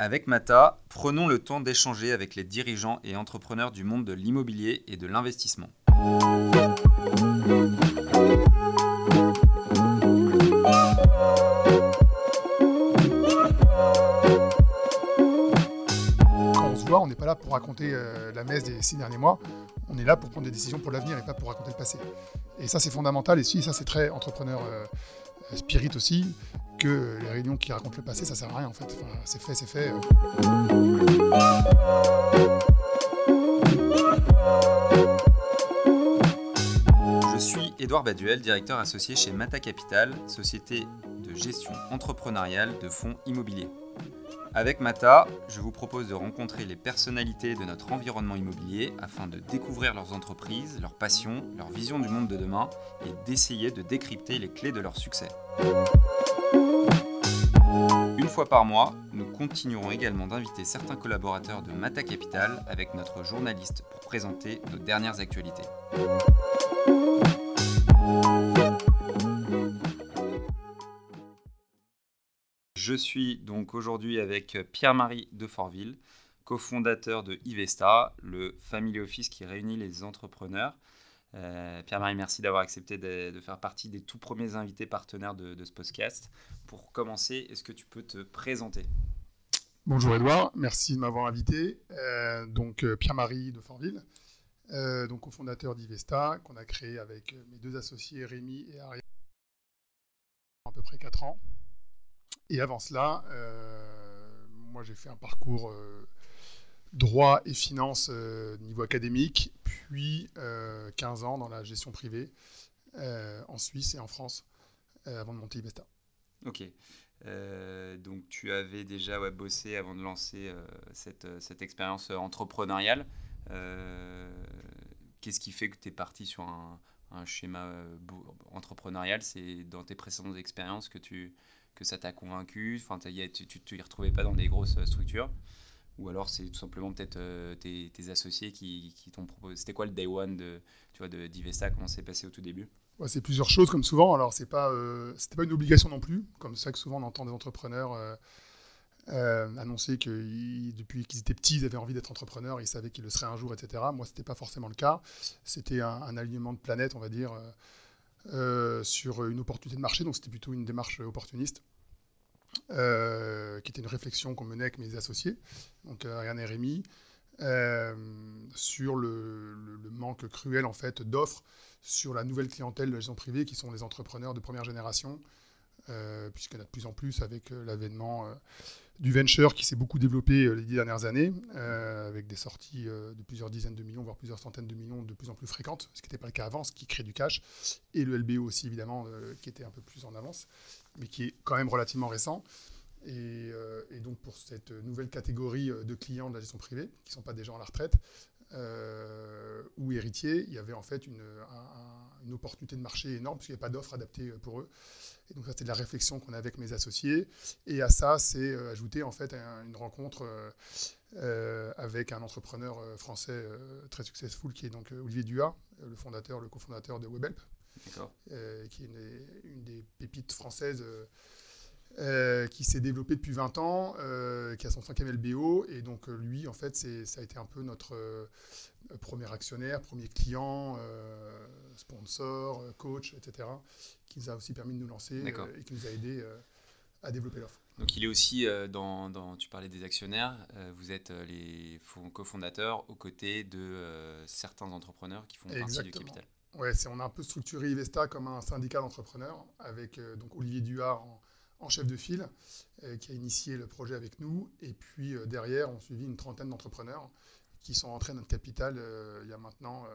Avec Mata, prenons le temps d'échanger avec les dirigeants et entrepreneurs du monde de l'immobilier et de l'investissement. Quand on se voit, on n'est pas là pour raconter euh, la messe des six derniers mois, on est là pour prendre des décisions pour l'avenir et pas pour raconter le passé. Et ça, c'est fondamental, et si, ça, c'est très entrepreneur euh, spirit aussi, que les réunions qui racontent le passé, ça sert à rien en fait. C'est fait, c'est fait. Je suis Édouard Baduel, directeur associé chez Mata Capital, société de gestion entrepreneuriale de fonds immobiliers. Avec Mata, je vous propose de rencontrer les personnalités de notre environnement immobilier afin de découvrir leurs entreprises, leurs passions, leur vision du monde de demain et d'essayer de décrypter les clés de leur succès. Par mois, nous continuerons également d'inviter certains collaborateurs de Mata Capital avec notre journaliste pour présenter nos dernières actualités. Je suis donc aujourd'hui avec Pierre-Marie Defortville, cofondateur de Ivesta, le family office qui réunit les entrepreneurs. Euh, Pierre-Marie, merci d'avoir accepté de, faire partie des tout premiers invités partenaires de, ce podcast. Pour commencer, est-ce que tu peux te présenter? Bonjour Edouard, merci de m'avoir invité. Euh, donc euh, Pierre-Marie de Fortville, euh, donc cofondateur d'Ivesta, qu'on a créé avec mes deux associés Rémi et Ariane à peu près 4 ans. Et avant cela, moi j'ai fait un parcours droit et finance euh, niveau académique, puis 15 ans dans la gestion privée en Suisse et en France avant de monter Ivesta. Ok. donc tu avais déjà ouais, bossé avant de lancer cette, cette, expérience entrepreneuriale. Qu'est-ce qui fait que tu es parti sur un, schéma entrepreneurial? C'est dans tes précédentes expériences que tu, que ça t'a convaincu? Enfin, tu ne t'y retrouvais pas dans des grosses euh, structures Ou alors c'est tout simplement peut-être euh, tes, associés qui, t'ont proposé C'était quoi le day one de, tu vois, de d'Ivesta? Comment c'est passé au tout début? C'est plusieurs choses comme souvent. Alors c'est pas, euh, c'était pas une obligation non plus, comme ça que souvent on entend des entrepreneurs euh, annoncer que depuis qu'ils étaient petits, ils avaient envie d'être entrepreneurs, ils savaient qu'ils le seraient un jour, etc. Moi, c'était pas forcément le cas. C'était un, un, alignement de planète, on va dire. Sur une opportunité de marché, donc c'était plutôt une démarche opportuniste, euh, qui était une réflexion qu'on menait avec mes associés, donc Ariane et Rémi, euh, sur le, manque cruel en fait d'offres sur la nouvelle clientèle de la gestion privée, qui sont les entrepreneurs de première génération, euh, puisqu'il y en a de plus en plus avec l'avènement du venture qui s'est beaucoup développé les dix dernières années, euh, avec des sorties euh, de plusieurs dizaines de millions, voire plusieurs centaines de millions de plus en plus fréquentes, ce qui n'était pas le cas avant, ce qui crée du cash, et le LBO aussi évidemment, euh, qui était un peu plus en avance, mais qui est quand même relativement récent. Et, et donc pour cette nouvelle catégorie de clients de la gestion privée, qui ne sont pas des gens à la retraite, ou héritiers, il y avait en fait une, un, une opportunité de marché énorme, puisqu'il n'y avait pas d'offres adaptées pour eux. Et donc ça, c'était de la réflexion qu'on a avec mes associés. Et à ça, c'est euh, ajouté en fait un, une rencontre euh, euh, avec un entrepreneur français euh, très successful qui est donc Olivier Duhat, le fondateur, le cofondateur de Webhelp, qui est une des, une des, pépites françaises. qui s'est développé depuis 20 ans, qui a son cinquième LBO, et donc lui, en fait, ça a été un peu notre premier actionnaire, premier client, sponsor, coach, etc qui nous a aussi permis de nous lancer euh, et qui nous a aidé euh, à développer l'offre. Donc il est aussi euh, dans, dans, tu parlais des actionnaires, euh, vous êtes euh, les cofondateurs aux côtés de euh, certains entrepreneurs qui font Exactement. partie du capital. Ouais, on a un peu structuré Ivesta comme un syndicat d'entrepreneurs avec donc Olivier Duhard en, chef de file qui a initié le projet avec nous et puis derrière on suivi une trentaine d'entrepreneurs qui sont entrés dans notre capital il y a maintenant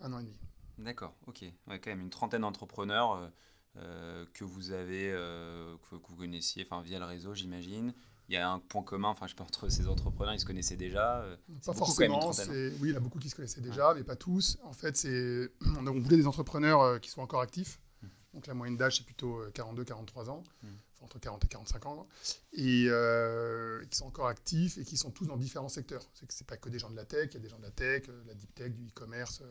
un an et demi. D'accord, ok. Quand même une trentaine d'entrepreneurs euh, que vous avez, euh, que, vous connaissiez via le réseau, j'imagine. Il y a un point commun, enfin, je pense, entre ces entrepreneurs, ils se connaissaient déjà. Euh, pas forcément. oui, il y en a beaucoup qui se connaissaient déjà, ouais. mais pas tous. En fait, c'est, on, on voulait des entrepreneurs euh, qui soient encore actifs. Mmh. Donc la moyenne d'âge, c'est plutôt 42-43 ans, mmh. enfin, entre 40 et 45 ans, et euh, qui sont encore actifs et qui sont tous dans différents secteurs. C'est que c'est pas que des gens de la tech, il y a des gens de la tech, la deep tech, du e-commerce,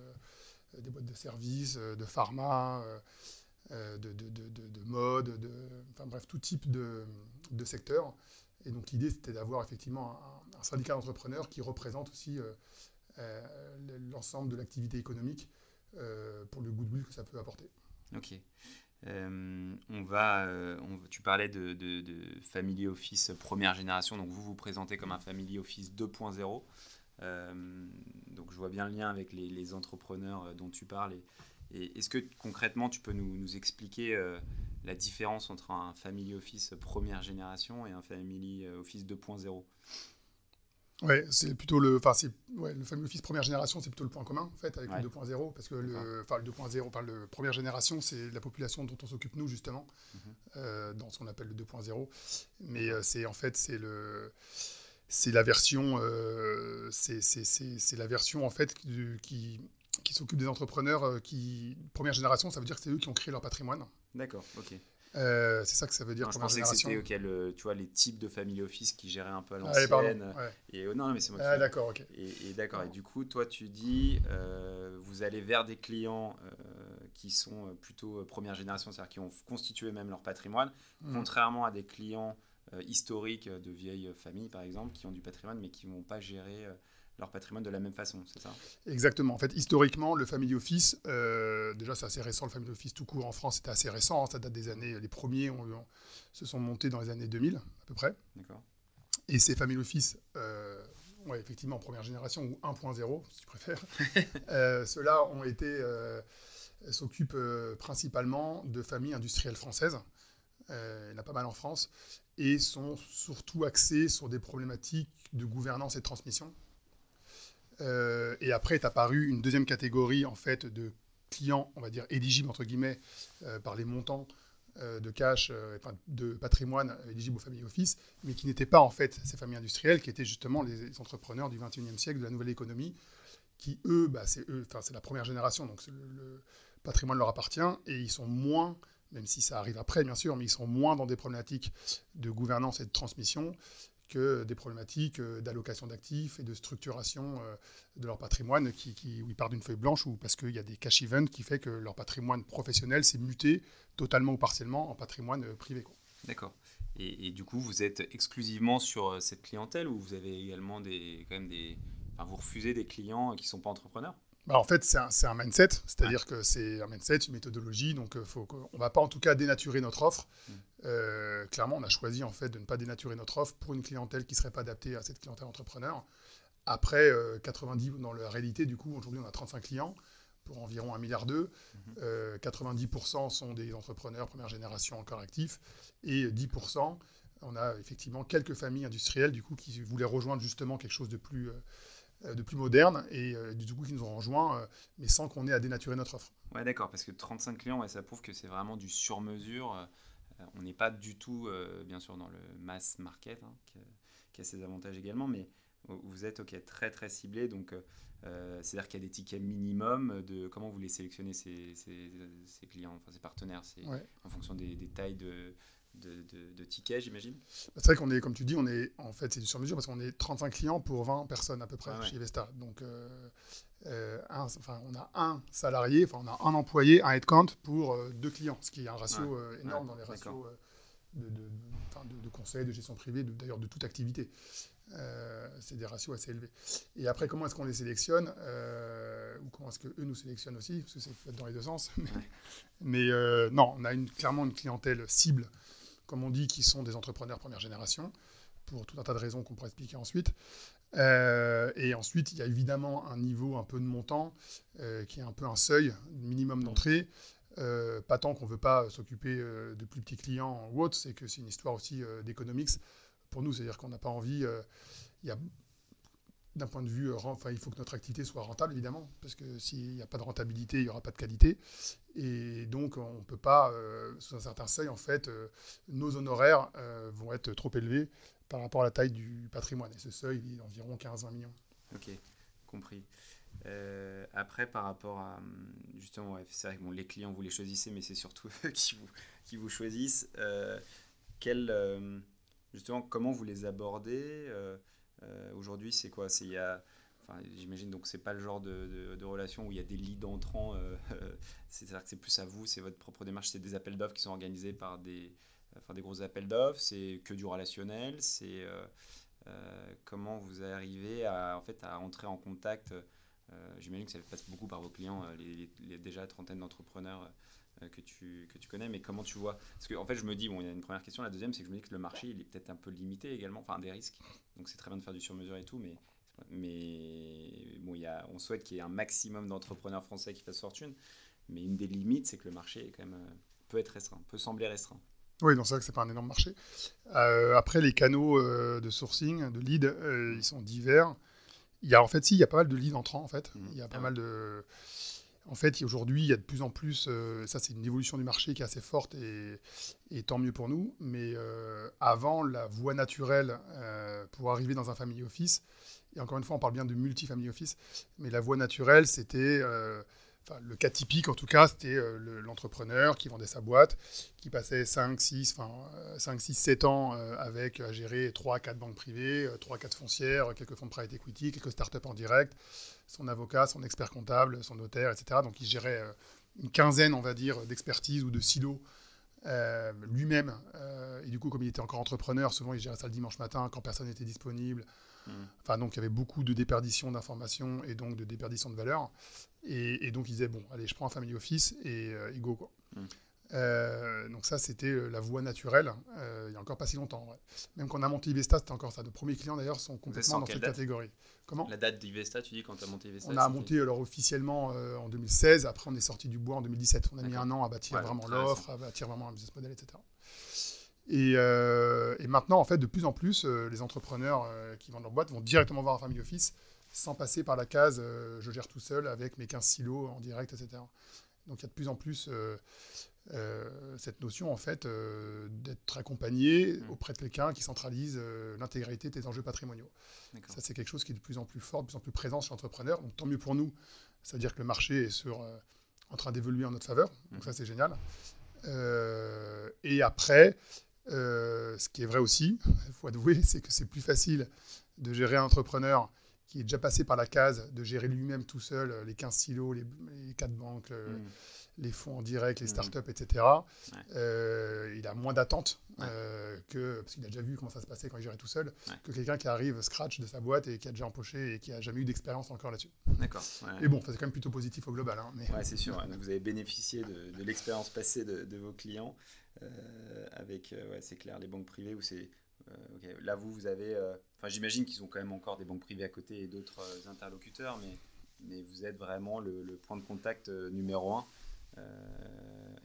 des boîtes de services, de pharma. Euh, de, de, de, de, mode, enfin bref, tout type de, secteur. Et donc l'idée, c'était d'avoir effectivement un, syndicat d'entrepreneurs qui représente aussi l'ensemble de l'activité économique pour le goodwill que ça peut apporter. Ok. on va, tu parlais de, Family Office première génération, donc vous vous présentez comme un Family Office 2.0. donc je vois bien le lien avec les, entrepreneurs dont tu parles est-ce que concrètement, tu peux nous, expliquer euh, la différence entre un Family Office première génération et un Family euh, Office 2.0 Ouais, c'est plutôt le, enfin c'est, ouais, le Family Office première génération, c'est plutôt le point commun en fait avec le 2.0 parce que le, enfin le 2.0, enfin le première génération, c'est la population dont on s'occupe nous justement mhm. euh, dans ce qu'on appelle le 2.0, mais c'est en fait c'est le c'est la version, c'est la version en fait qui qui s'occupent des entrepreneurs euh, qui, première génération, ça veut dire que c'est eux qui ont créé leur patrimoine. D'accord, ok. Euh, c'est ça que ça veut dire. Non, je pensais que c'était okay, tu vois, les types de family office qui géraient un peu à l'ancienne. et euh, non, mais c'est moi. Ah, d'accord, ok. Et, d'accord. Et du coup, toi, tu dis, vous allez vers des clients qui sont plutôt première génération, c'est-à-dire qui ont constitué même leur patrimoine, mmh. contrairement à des clients historiques de vieilles familles, par exemple, qui ont du patrimoine mais qui ne vont pas gérer leur patrimoine de la même façon, c'est ça? Exactement. En fait, historiquement, le family office, euh, déjà c'est assez récent, le family office tout court en France, c'était assez récent, hein, ça date des années, les premiers se sont montés dans les années 2000 à peu près. D'accord. Et ces family office, euh, ouais, effectivement en première génération ou 1.0 si tu préfères, euh, ceux-là ont été, s'occupent principalement de familles industrielles françaises. il y en a pas mal en France, et sont surtout axés sur des problématiques de gouvernance et de transmission. Euh, et après est apparue une deuxième catégorie en fait de clients, on va dire éligibles entre guillemets euh, par les montants euh, de cash, enfin, de patrimoine éligibles aux familles office, mais qui n'étaient pas en fait ces familles industrielles, qui étaient justement les, entrepreneurs du 21e siècle, de la nouvelle économie, qui eux, bah, c'est eux, enfin c'est la première génération, donc le, patrimoine leur appartient et ils sont moins même si ça arrive après, bien sûr, mais ils sont moins dans des problématiques de gouvernance et de transmission que des problématiques euh, d'allocation d'actifs et de structuration euh, de leur patrimoine qui, où ils partent d'une feuille blanche ou parce qu'il y a des cash events qui fait que leur patrimoine professionnel s'est muté totalement ou partiellement en patrimoine euh, privé. D'accord. Et, du coup, vous êtes exclusivement sur cette clientèle ou vous avez également des, quand même des, vous refusez des clients qui ne sont pas entrepreneurs? Bah, en fait, c'est un, mindset, c'est-à-dire que c'est un mindset, une méthodologie, donc faut on ne va pas en tout cas dénaturer notre offre. Mm. Euh, clairement, on a choisi en fait de ne pas dénaturer notre offre pour une clientèle qui ne serait pas adaptée à cette clientèle entrepreneur. Après, 90, euh, dans la réalité, du coup, aujourd'hui, on a 35 clients pour environ 1,2 milliard. 90% euh, sont des entrepreneurs première génération encore actifs et 10%, on a effectivement quelques familles industrielles du coup qui voulaient rejoindre justement quelque chose de plus, de plus moderne et du coup qui nous ont rejoints, mais sans qu'on ait à dénaturer notre offre. Ouais, d'accord, parce que 35 clients, ça prouve que c'est vraiment du sur-mesure. Euh, on n'est pas du tout, euh, bien sûr, dans le mass market, hein, qui, a, ses avantages également, mais vous êtes ok très très ciblé. Donc, euh, c'est-à-dire qu'il y a des tickets minimum de comment vous les sélectionnez ces, ces, clients, enfin ces partenaires, c'est en fonction des, tailles de, de, tickets, j'imagine C'est vrai qu'on est, comme tu dis, on est en fait, c'est du sur-mesure parce qu'on est 35 clients pour 20 personnes à peu près ah chez Vesta. Donc, euh, enfin, on a un salarié, enfin, on a un employé, un headcount pour euh, deux clients, ce qui est un ratio euh, énorme dans les ratios de, de, conseil, de gestion privée, d'ailleurs de, toute activité. c'est des ratios assez élevés. Et après, comment est-ce qu'on les sélectionne Ou comment est-ce qu'eux nous sélectionnent aussi Parce que c'est dans les deux sens. Mais, non, on a une, clairement une clientèle cible, comme on dit, qui sont des entrepreneurs première génération, pour tout un tas de raisons qu'on pourrait expliquer ensuite. Euh, et ensuite, il y a évidemment un niveau un peu de montant euh, qui est un peu un seuil minimum d'entrée. Euh, pas tant qu'on ne veut pas s'occuper de plus petits clients ou autres, c'est que c'est une histoire aussi d'économics pour nous. C'est-à-dire qu'on n'a pas envie. D'un point de vue, enfin, il faut que notre activité soit rentable, évidemment, parce que s'il n'y a pas de rentabilité, il n'y aura pas de qualité. Et donc, on ne peut pas, sous un certain seuil, en fait, nos honoraires vont être trop élevés par rapport à la taille du patrimoine. Et ce seuil, il est d'environ 15-20 millions. Ok, compris. Euh, après, par rapport à. Justement, c'est vrai que bon, les clients, vous les choisissez, mais c'est surtout eux qui vous, qui vous choisissent. Euh, quel, euh, justement, comment vous les abordez Aujourd'hui, c'est quoi? C'est il y a. J'imagine donc c'est pas le genre de, de, relation où il y a des leads entrants. C'est-à-dire que c'est plus à vous, c'est votre propre démarche, c'est des appels d'offres qui sont organisés par des, enfin, des gros appels d'offres, c'est que du relationnel, c'est comment vous arrivez à, en fait, à entrer en contact. J'imagine que ça passe beaucoup par vos clients, les, les déjà trentaine d'entrepreneurs euh, que tu, que tu connais, mais comment tu vois? Parce qu'en en fait, je me dis, bon, il y a une première question, la deuxième, c'est que je me dis que le marché, il est peut-être un peu limité également, enfin, des risques. Donc, c'est très bien de faire du sur-mesure et tout, mais, mais bon, il y a, on souhaite qu'il y ait un maximum d'entrepreneurs français qui fassent fortune, mais une des limites, c'est que le marché est quand même, euh, peut être restreint, peut sembler restreint. Oui, donc c'est vrai que c'est pas un énorme marché. Euh, après, les canaux de sourcing, de lead, ils sont divers. Il y a en fait, si, il y a pas mal de leads entrants en fait. Mmh. Il y a pas ah mal de en fait, aujourd'hui, il y a de plus en plus, euh, ça c'est une évolution du marché qui est assez forte et, tant mieux pour nous, mais euh, avant, la voie naturelle euh, pour arriver dans un family office, et encore une fois, on parle bien de multi-family office, mais la voie naturelle, c'était le cas typique, en tout cas, c'était l'entrepreneur qui vendait sa boîte, qui passait 5, 6, enfin, 5, 6, 7 ans avec à gérer 3, 4 banques privées, 3, euh, 4 foncières, quelques fonds de private equity, quelques startups en direct, son avocat, son expert comptable, son notaire, etc. Donc il gérait une quinzaine, on va dire, d'expertise ou de silos lui-même. et du coup, comme il était encore entrepreneur, souvent il gérait ça le dimanche matin quand personne n'était disponible. Mmh. Enfin, donc il y avait beaucoup de déperdition d'informations et donc de déperdition de valeur. Et, donc, il disait, bon, allez, je prends un family office et, euh, go, quoi. Hmm. Euh, donc ça, c'était euh, la voie naturelle, il n'y a encore pas si longtemps. Même quand on a monté Ivesta, c'était encore ça. Nos premiers clients, d'ailleurs, sont complètement dans cette catégorie. Comment La date d'Ivesta, tu dis, quand tu as monté Ivesta On a monté alors officiellement en 2016, après on est sorti du bois en 2017. On a mis un an à bâtir vraiment l'offre, à bâtir vraiment un business model, etc. Et, et, maintenant, en fait, de plus en plus, les entrepreneurs qui vendent leur boîte vont directement voir un family office sans passer par la case euh, je gère tout seul avec mes 15 silos en direct, etc. Donc il y a de plus en plus euh, euh, cette notion en fait d'être accompagné mmh. auprès de quelqu'un qui centralise l'intégralité de tes enjeux patrimoniaux. Ça c'est quelque chose qui est de plus en plus fort, de plus en plus présent chez l'entrepreneur. Donc tant mieux pour nous. Ça veut dire que le marché est sur, en train d'évoluer en notre faveur. Donc mmh. ça c'est génial. et après, ce qui est vrai aussi, il faut avouer, c'est que c'est plus facile de gérer un entrepreneur qui est déjà passé par la case de gérer lui-même tout seul euh, les 15 silos, les, les 4 banques, mm. Les fonds en direct, les mm. startups, etc. Euh, il a moins d'attentes euh, que, parce qu'il a déjà vu comment ça se passait quand il gérait tout seul, que quelqu'un qui arrive scratch de sa boîte et qui a déjà empoché et qui a jamais eu d'expérience encore là-dessus. D'accord. Et bon, c'est quand même plutôt positif au global. Hein, mais... c'est sûr. vous avez bénéficié de, l'expérience passée de, vos clients avec, c'est clair, les banques privées où c'est euh, Là, vous, vous avez. Euh, enfin, j'imagine qu'ils ont quand même encore des banques privées à côté et d'autres euh, interlocuteurs, mais, mais vous êtes vraiment le, point de contact numéro un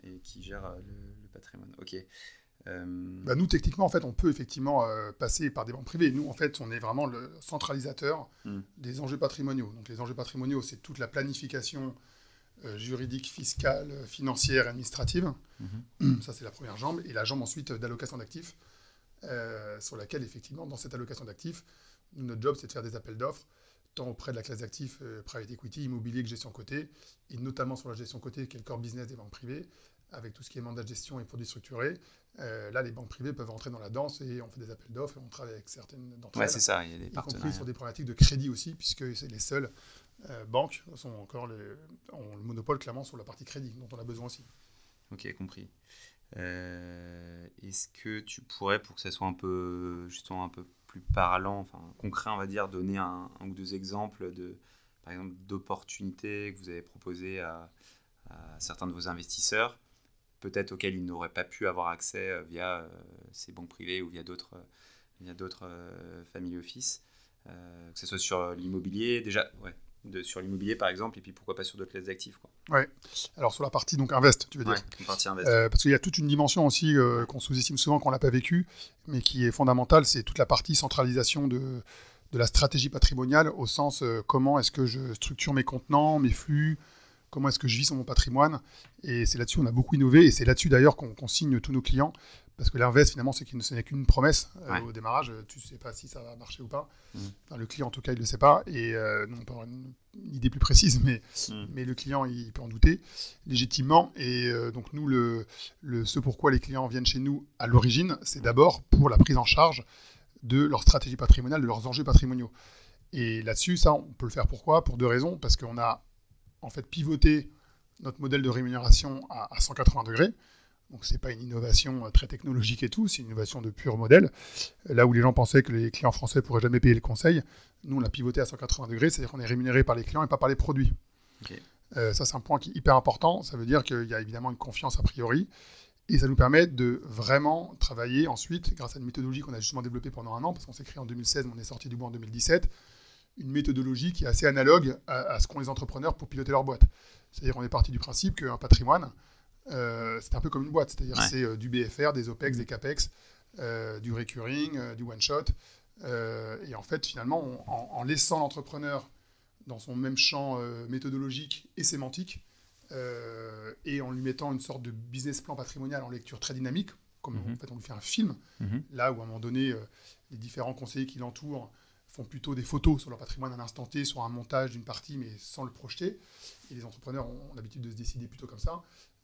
et qui gère le, patrimoine. Ok. Bah, nous, techniquement, en fait, on peut effectivement passer par des banques privées. Nous, en fait, on est vraiment le centralisateur hmm. des enjeux patrimoniaux. Donc, les enjeux patrimoniaux, c'est toute la planification juridique, fiscale, financière, administrative. Mhm. Ça, c'est la première jambe. Et la jambe ensuite d'allocation d'actifs. Euh, sur laquelle, effectivement, dans cette allocation d'actifs, notre job, c'est de faire des appels d'offres, tant auprès de la classe d'actifs euh, private equity, immobilier que gestion cotée, et notamment sur la gestion cotée, qui est le core business des banques privées, avec tout ce qui est mandat de gestion et produits structurés. Euh, là, les banques privées peuvent entrer dans la danse et on fait des appels d'offres et on travaille avec certaines d'entre ouais, c'est ça, il y a des y compris sur des problématiques de crédit aussi, puisque c'est les seules banques sont encore ont le monopole clairement sur la partie crédit, dont on a besoin aussi. Ok, compris. Euh, est-ce que tu pourrais, pour que ça soit un peu, justement un peu plus parlant, enfin concret, on va dire, donner un, ou deux exemples de, par exemple, d'opportunités que vous avez proposées à, certains de vos investisseurs, peut-être auxquels ils n'auraient pas pu avoir accès euh, via euh, ces banques privées ou via d'autres, via d'autres family office, que ce soit sur l'immobilier, déjà, ouais, sur l'immobilier par exemple, et puis pourquoi pas sur d'autres classes d'actifs. Oui, alors sur la partie donc invest, tu veux dire partie invest. Euh, parce qu'il y a toute une dimension aussi euh, qu'on sous-estime souvent, qu'on n'a pas vécu, mais qui est fondamentale, c'est toute la partie centralisation de, de la stratégie patrimoniale, au sens euh, comment est-ce que je structure mes contenants, mes flux, comment est-ce que je vis sur mon patrimoine. Et c'est là-dessus qu'on a beaucoup innové, et c'est là-dessus d'ailleurs qu'on signe tous nos clients. Parce que l'invest, finalement, c'est ce n'est qu'une promesse euh, au démarrage. Tu ne sais pas si ça va marcher ou pas. Mmh. Enfin, le client, en tout cas, il ne le sait pas. Et euh, non, pas une, idée plus précise, mais, mmh. mais le client, il peut en douter légitimement. Et euh, donc, nous, le, le, ce pourquoi les clients viennent chez nous à l'origine, c'est d'abord pour la prise en charge de leur stratégie patrimoniale, de leurs enjeux patrimoniaux. Et là-dessus, ça, on peut le faire pourquoi? Pour deux raisons. Parce qu'on a, en fait, pivoté notre modèle de rémunération à, à 180 degrés. Donc c'est pas une innovation très technologique et tout, c'est une innovation de pur modèle. Là où les gens pensaient que les clients français pourraient jamais payer le conseil, nous on l'a pivoté à 180 degrés, c'est-à-dire qu'on est rémunéré par les clients et pas par les produits. ça c'est un point qui est hyper important. Ça veut dire qu'il y a évidemment une confiance a priori. Et ça nous permet de vraiment travailler ensuite, grâce à une méthodologie qu'on a justement développée pendant un an, parce qu'on s'est créé en 2016, mais on est sorti du bois en 2017, une méthodologie qui est assez analogue à, ce qu'ont les entrepreneurs pour piloter leur boîte. C'est-à-dire qu'on est parti du principe qu'un patrimoine, euh, c'est un peu comme une boîte, c'est-à-dire c'est euh, du BFR, des OPEX, des CAPEX, euh, du recurring, du one-shot. et en fait, finalement, en, laissant l'entrepreneur dans son même champ méthodologique et sémantique, et en lui mettant une sorte de business plan patrimonial en lecture très dynamique, comme mhm. en fait on lui fait un film, mhm. là où à un moment donné, les différents conseillers qui l'entourent font plutôt des photos sur leur patrimoine à l'instant T, sur un montage d'une partie, mais sans le projeter. Et les entrepreneurs ont, l'habitude de se décider plutôt comme ça.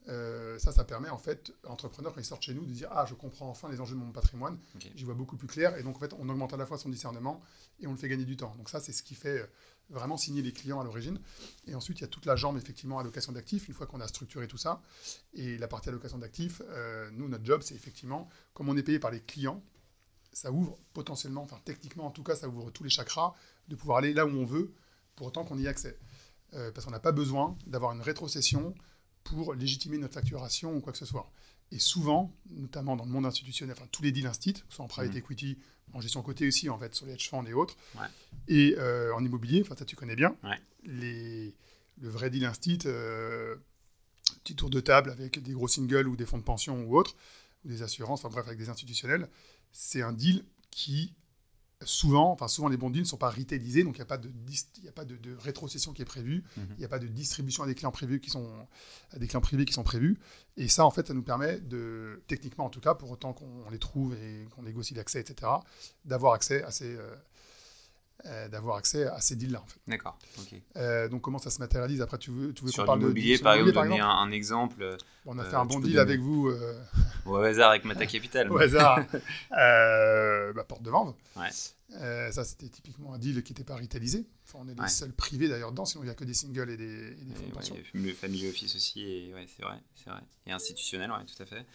Euh, ça, ça permet en fait à l'entrepreneur, quand il sort chez nous, de dire Ah, je comprends enfin les enjeux de mon patrimoine, j'y vois beaucoup plus clair. Et donc, en fait, on augmente à la fois son discernement et on le fait gagner du temps. Donc, ça, c'est ce qui fait euh, vraiment signer les clients à l'origine. Et ensuite, il y a toute la jambe, effectivement, allocation d'actifs, une fois qu'on a structuré tout ça. Et la partie allocation d'actifs, euh, nous, notre job, c'est effectivement, comme on est payé par les clients, ça ouvre potentiellement, enfin techniquement en tout cas, ça ouvre tous les chakras de pouvoir aller là où on veut, pour autant qu'on y ait accès. Euh, parce qu'on n'a pas besoin d'avoir une rétrocession pour légitimer notre facturation ou quoi que ce soit. Et souvent, notamment dans le monde institutionnel, enfin tous les deals instit, soit en private mmh. equity, en gestion côté aussi, en fait, sur les hedge funds et autres, et euh, en immobilier, enfin ça tu connais bien, les, le vrai deal instit, euh, petit tour de table avec des gros singles ou des fonds de pension ou autres, ou des assurances, enfin bref, avec des institutionnels, c'est un deal qui souvent, enfin souvent les bons deals ne sont pas retailisés, donc il n'y a pas de, y a pas de, rétrocession qui est prévue, mhm. il n'y a pas de distribution à des clients privés qui sont à des clients privés qui sont prévus. Et ça, en fait, ça nous permet de, techniquement en tout cas, pour autant qu'on les trouve et qu'on négocie l'accès, etc., d'avoir accès à ces, euh, euh, d'avoir accès à ces deals-là. En fait. D'accord. Euh, donc comment ça se matérialise Après, tu veux, tu veux qu'on parle l'immobilier, par exemple, donner un, exemple. on a fait un bon deal avec vous. au hasard avec Mata Capital. au hasard. bah, porte de vente. Ouais. Ça, c'était typiquement un deal qui n'était pas retaillisé. on est les seuls privés d'ailleurs dedans, sinon il n'y a que des singles et des, et des fonds de pension. Le family office aussi, et ouais, c'est vrai, c'est vrai. Et institutionnel, ouais, tout à fait.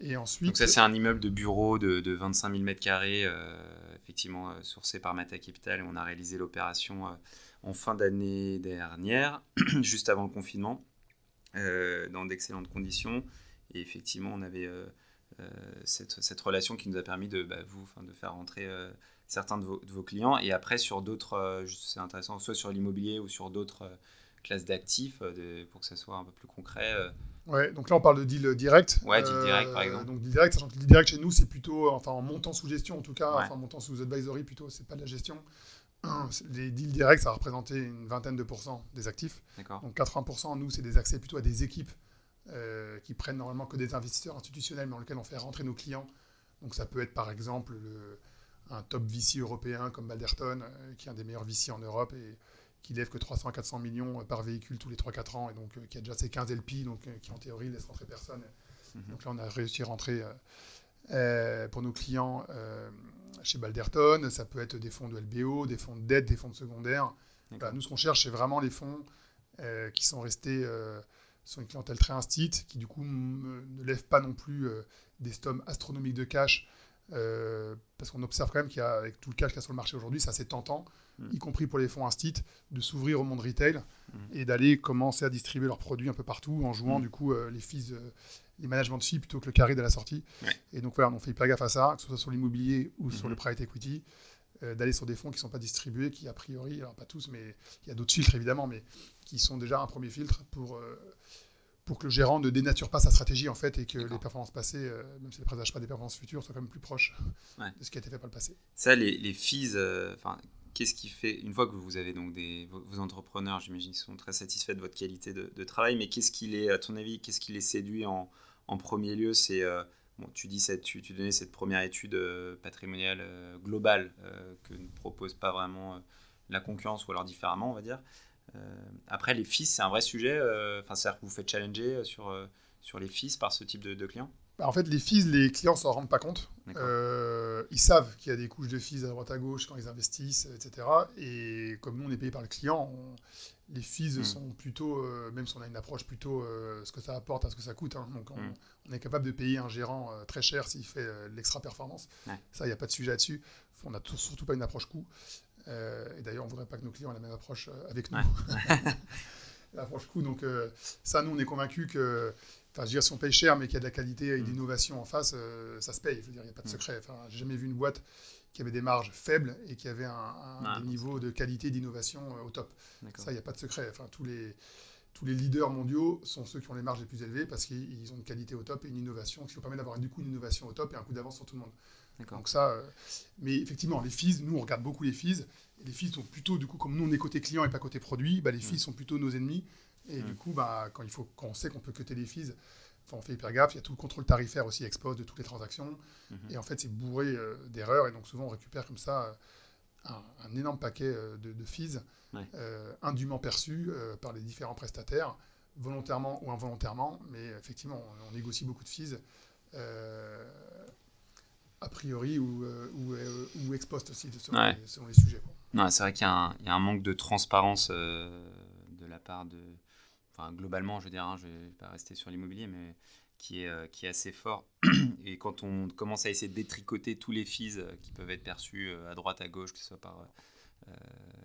et ensuite. Donc ça, c'est un immeuble de bureau de, de 25 000 m2 effectivement euh, sourcé par Mata Capital et on a réalisé l'opération euh, en fin d'année dernière, juste avant le confinement, euh, dans d'excellentes conditions. Et effectivement, on avait cette, relation qui nous a permis de, bah, vous, de faire rentrer certains de vos, clients. Et après, sur d'autres, c'est intéressant, soit sur l'immobilier ou sur d'autres classes d'actifs, pour que ça soit un peu plus concret. Ouais, donc là on parle de deal direct. Ouais, deal direct par exemple. Donc deal direct, sachant que deal direct chez nous c'est plutôt, enfin en montant sous gestion en tout cas, enfin en montant sous advisory plutôt, c'est pas de la gestion. Les deals directs ça a représenté une vingtaine de pourcents des actifs. Donc 80% nous c'est des accès plutôt à des équipes euh, qui prennent normalement que des investisseurs institutionnels mais dans lesquels on fait rentrer nos clients. Donc ça peut être par exemple un top VC européen comme Balderton, euh, qui est un des meilleurs VC en Europe et qui lève que 300 à 400 millions euh, par véhicule tous les 3-4 ans, et donc euh, qui a déjà ses 15 LP, donc euh, qui en théorie laisse rentrer personne. Mhm. Donc là, on a réussi à rentrer pour nos clients chez Balderton. Ça peut être des fonds de LBO, des fonds de dette, des fonds de secondaire. nous, ce qu'on cherche, c'est vraiment les fonds qui sont restés sur une clientèle très instite, qui du coup ne lèvent pas non plus des sommes astronomiques de cash, parce qu'on observe quand même qu'avec tout le cash qu'il y a sur le marché aujourd'hui, c'est assez tentant y compris pour les fonds instit, de s'ouvrir au monde retail mm. et d'aller commencer à distribuer leurs produits un peu partout en jouant mm. du coup euh, les fees, euh, les management fees plutôt que le carré de la sortie. Et donc voilà, on fait hyper gaffe à ça, que ce soit sur l'immobilier ou sur mm-hmm. le private equity, euh, d'aller sur des fonds qui ne sont pas distribués, qui a priori, alors pas tous, mais il y a d'autres filtres évidemment, mais qui sont déjà un premier filtre pour pour que le gérant ne dénature pas sa stratégie en fait et que les performances passées, même si ne présagent pas des performances futures, soient quand même plus proches de ce qui a été fait par le passé. Ça, les, les fees, enfin qu'est-ce qui fait, une fois que vous avez donc des, vos, entrepreneurs, j'imagine, sont très satisfaits de votre qualité de, travail, mais qu'est-ce qui les, à ton avis, qu'est-ce qui les séduit en, en premier lieu C'est, euh, tu dis cette, tu, tu, donnais cette première étude euh, patrimoniale euh, globale que ne propose pas vraiment la concurrence, ou alors différemment, on va dire. après, les fils, c'est un vrai sujet. Enfin, c'est-à-dire que vous faites challenger sur, sur les fils par ce type de, de clients? En fait, les fees, les clients ne s'en rendent pas compte. Euh, ils savent qu'il y a des couches de fees à droite à gauche quand ils investissent, etc. Et comme nous, on est payé par le client, les fees hmm. sont plutôt, euh, même si on a une approche plutôt euh, ce que ça apporte à ce que ça coûte. Hein. donc hmm. on, est capable de payer un gérant très cher s'il fait l'extra performance. Ça, il n'y a pas de sujet là-dessus. On n'a surtout pas une approche coût. et d'ailleurs, on ne voudrait pas que nos clients aient la même approche avec nous. L'approche coût. Donc ça, nous, on est convaincus que Enfin, je veux dire, si on paye cher, mais qu'il y a de la qualité et de mm. l'innovation en face, euh, ça se paye. Je veux dire, il n'y a pas de mm. secret. Enfin, j'ai jamais vu une boîte qui avait des marges faibles et qui avait un, un des niveaux de qualité d'innovation euh, au top. Ça, il n'y a pas de secret. Enfin, tous les, tous les leaders mondiaux sont ceux qui ont les marges les plus élevées parce qu'ils ont une qualité au top et une innovation qui vous permet d'avoir du coup une innovation au top et un coup d'avance sur tout le monde. Donc ça, euh, mais effectivement, les fees, nous on regarde beaucoup les fees. Et les fees sont plutôt, du coup, comme nous on est côté client et pas côté produit, bah, les fees mm. sont plutôt nos ennemis et du coup, bah, quand, il faut, quand on sait qu'on peut cuter les fees, on fait hyper gaffe. Il y a tout le contrôle tarifaire aussi expose de toutes les transactions. Mhm. Et en fait, c'est bourré euh, d'erreurs. Et donc, souvent, on récupère comme ça euh, un, énorme paquet euh, de, de, fees indûment perçus par les différents prestataires, volontairement ou involontairement. Mais effectivement, on, négocie beaucoup de fees. a priori ou, ou, ou ex post aussi selon, les, sujets. c'est vrai qu'il y, y, a un manque de transparence de la part de, globalement, je veux dire, hein, je ne vais pas rester sur l'immobilier, mais qui est, euh, qui est assez fort. Et quand on commence à essayer de détricoter tous les fees euh, qui peuvent être perçus euh, à droite, à gauche, que ce soit par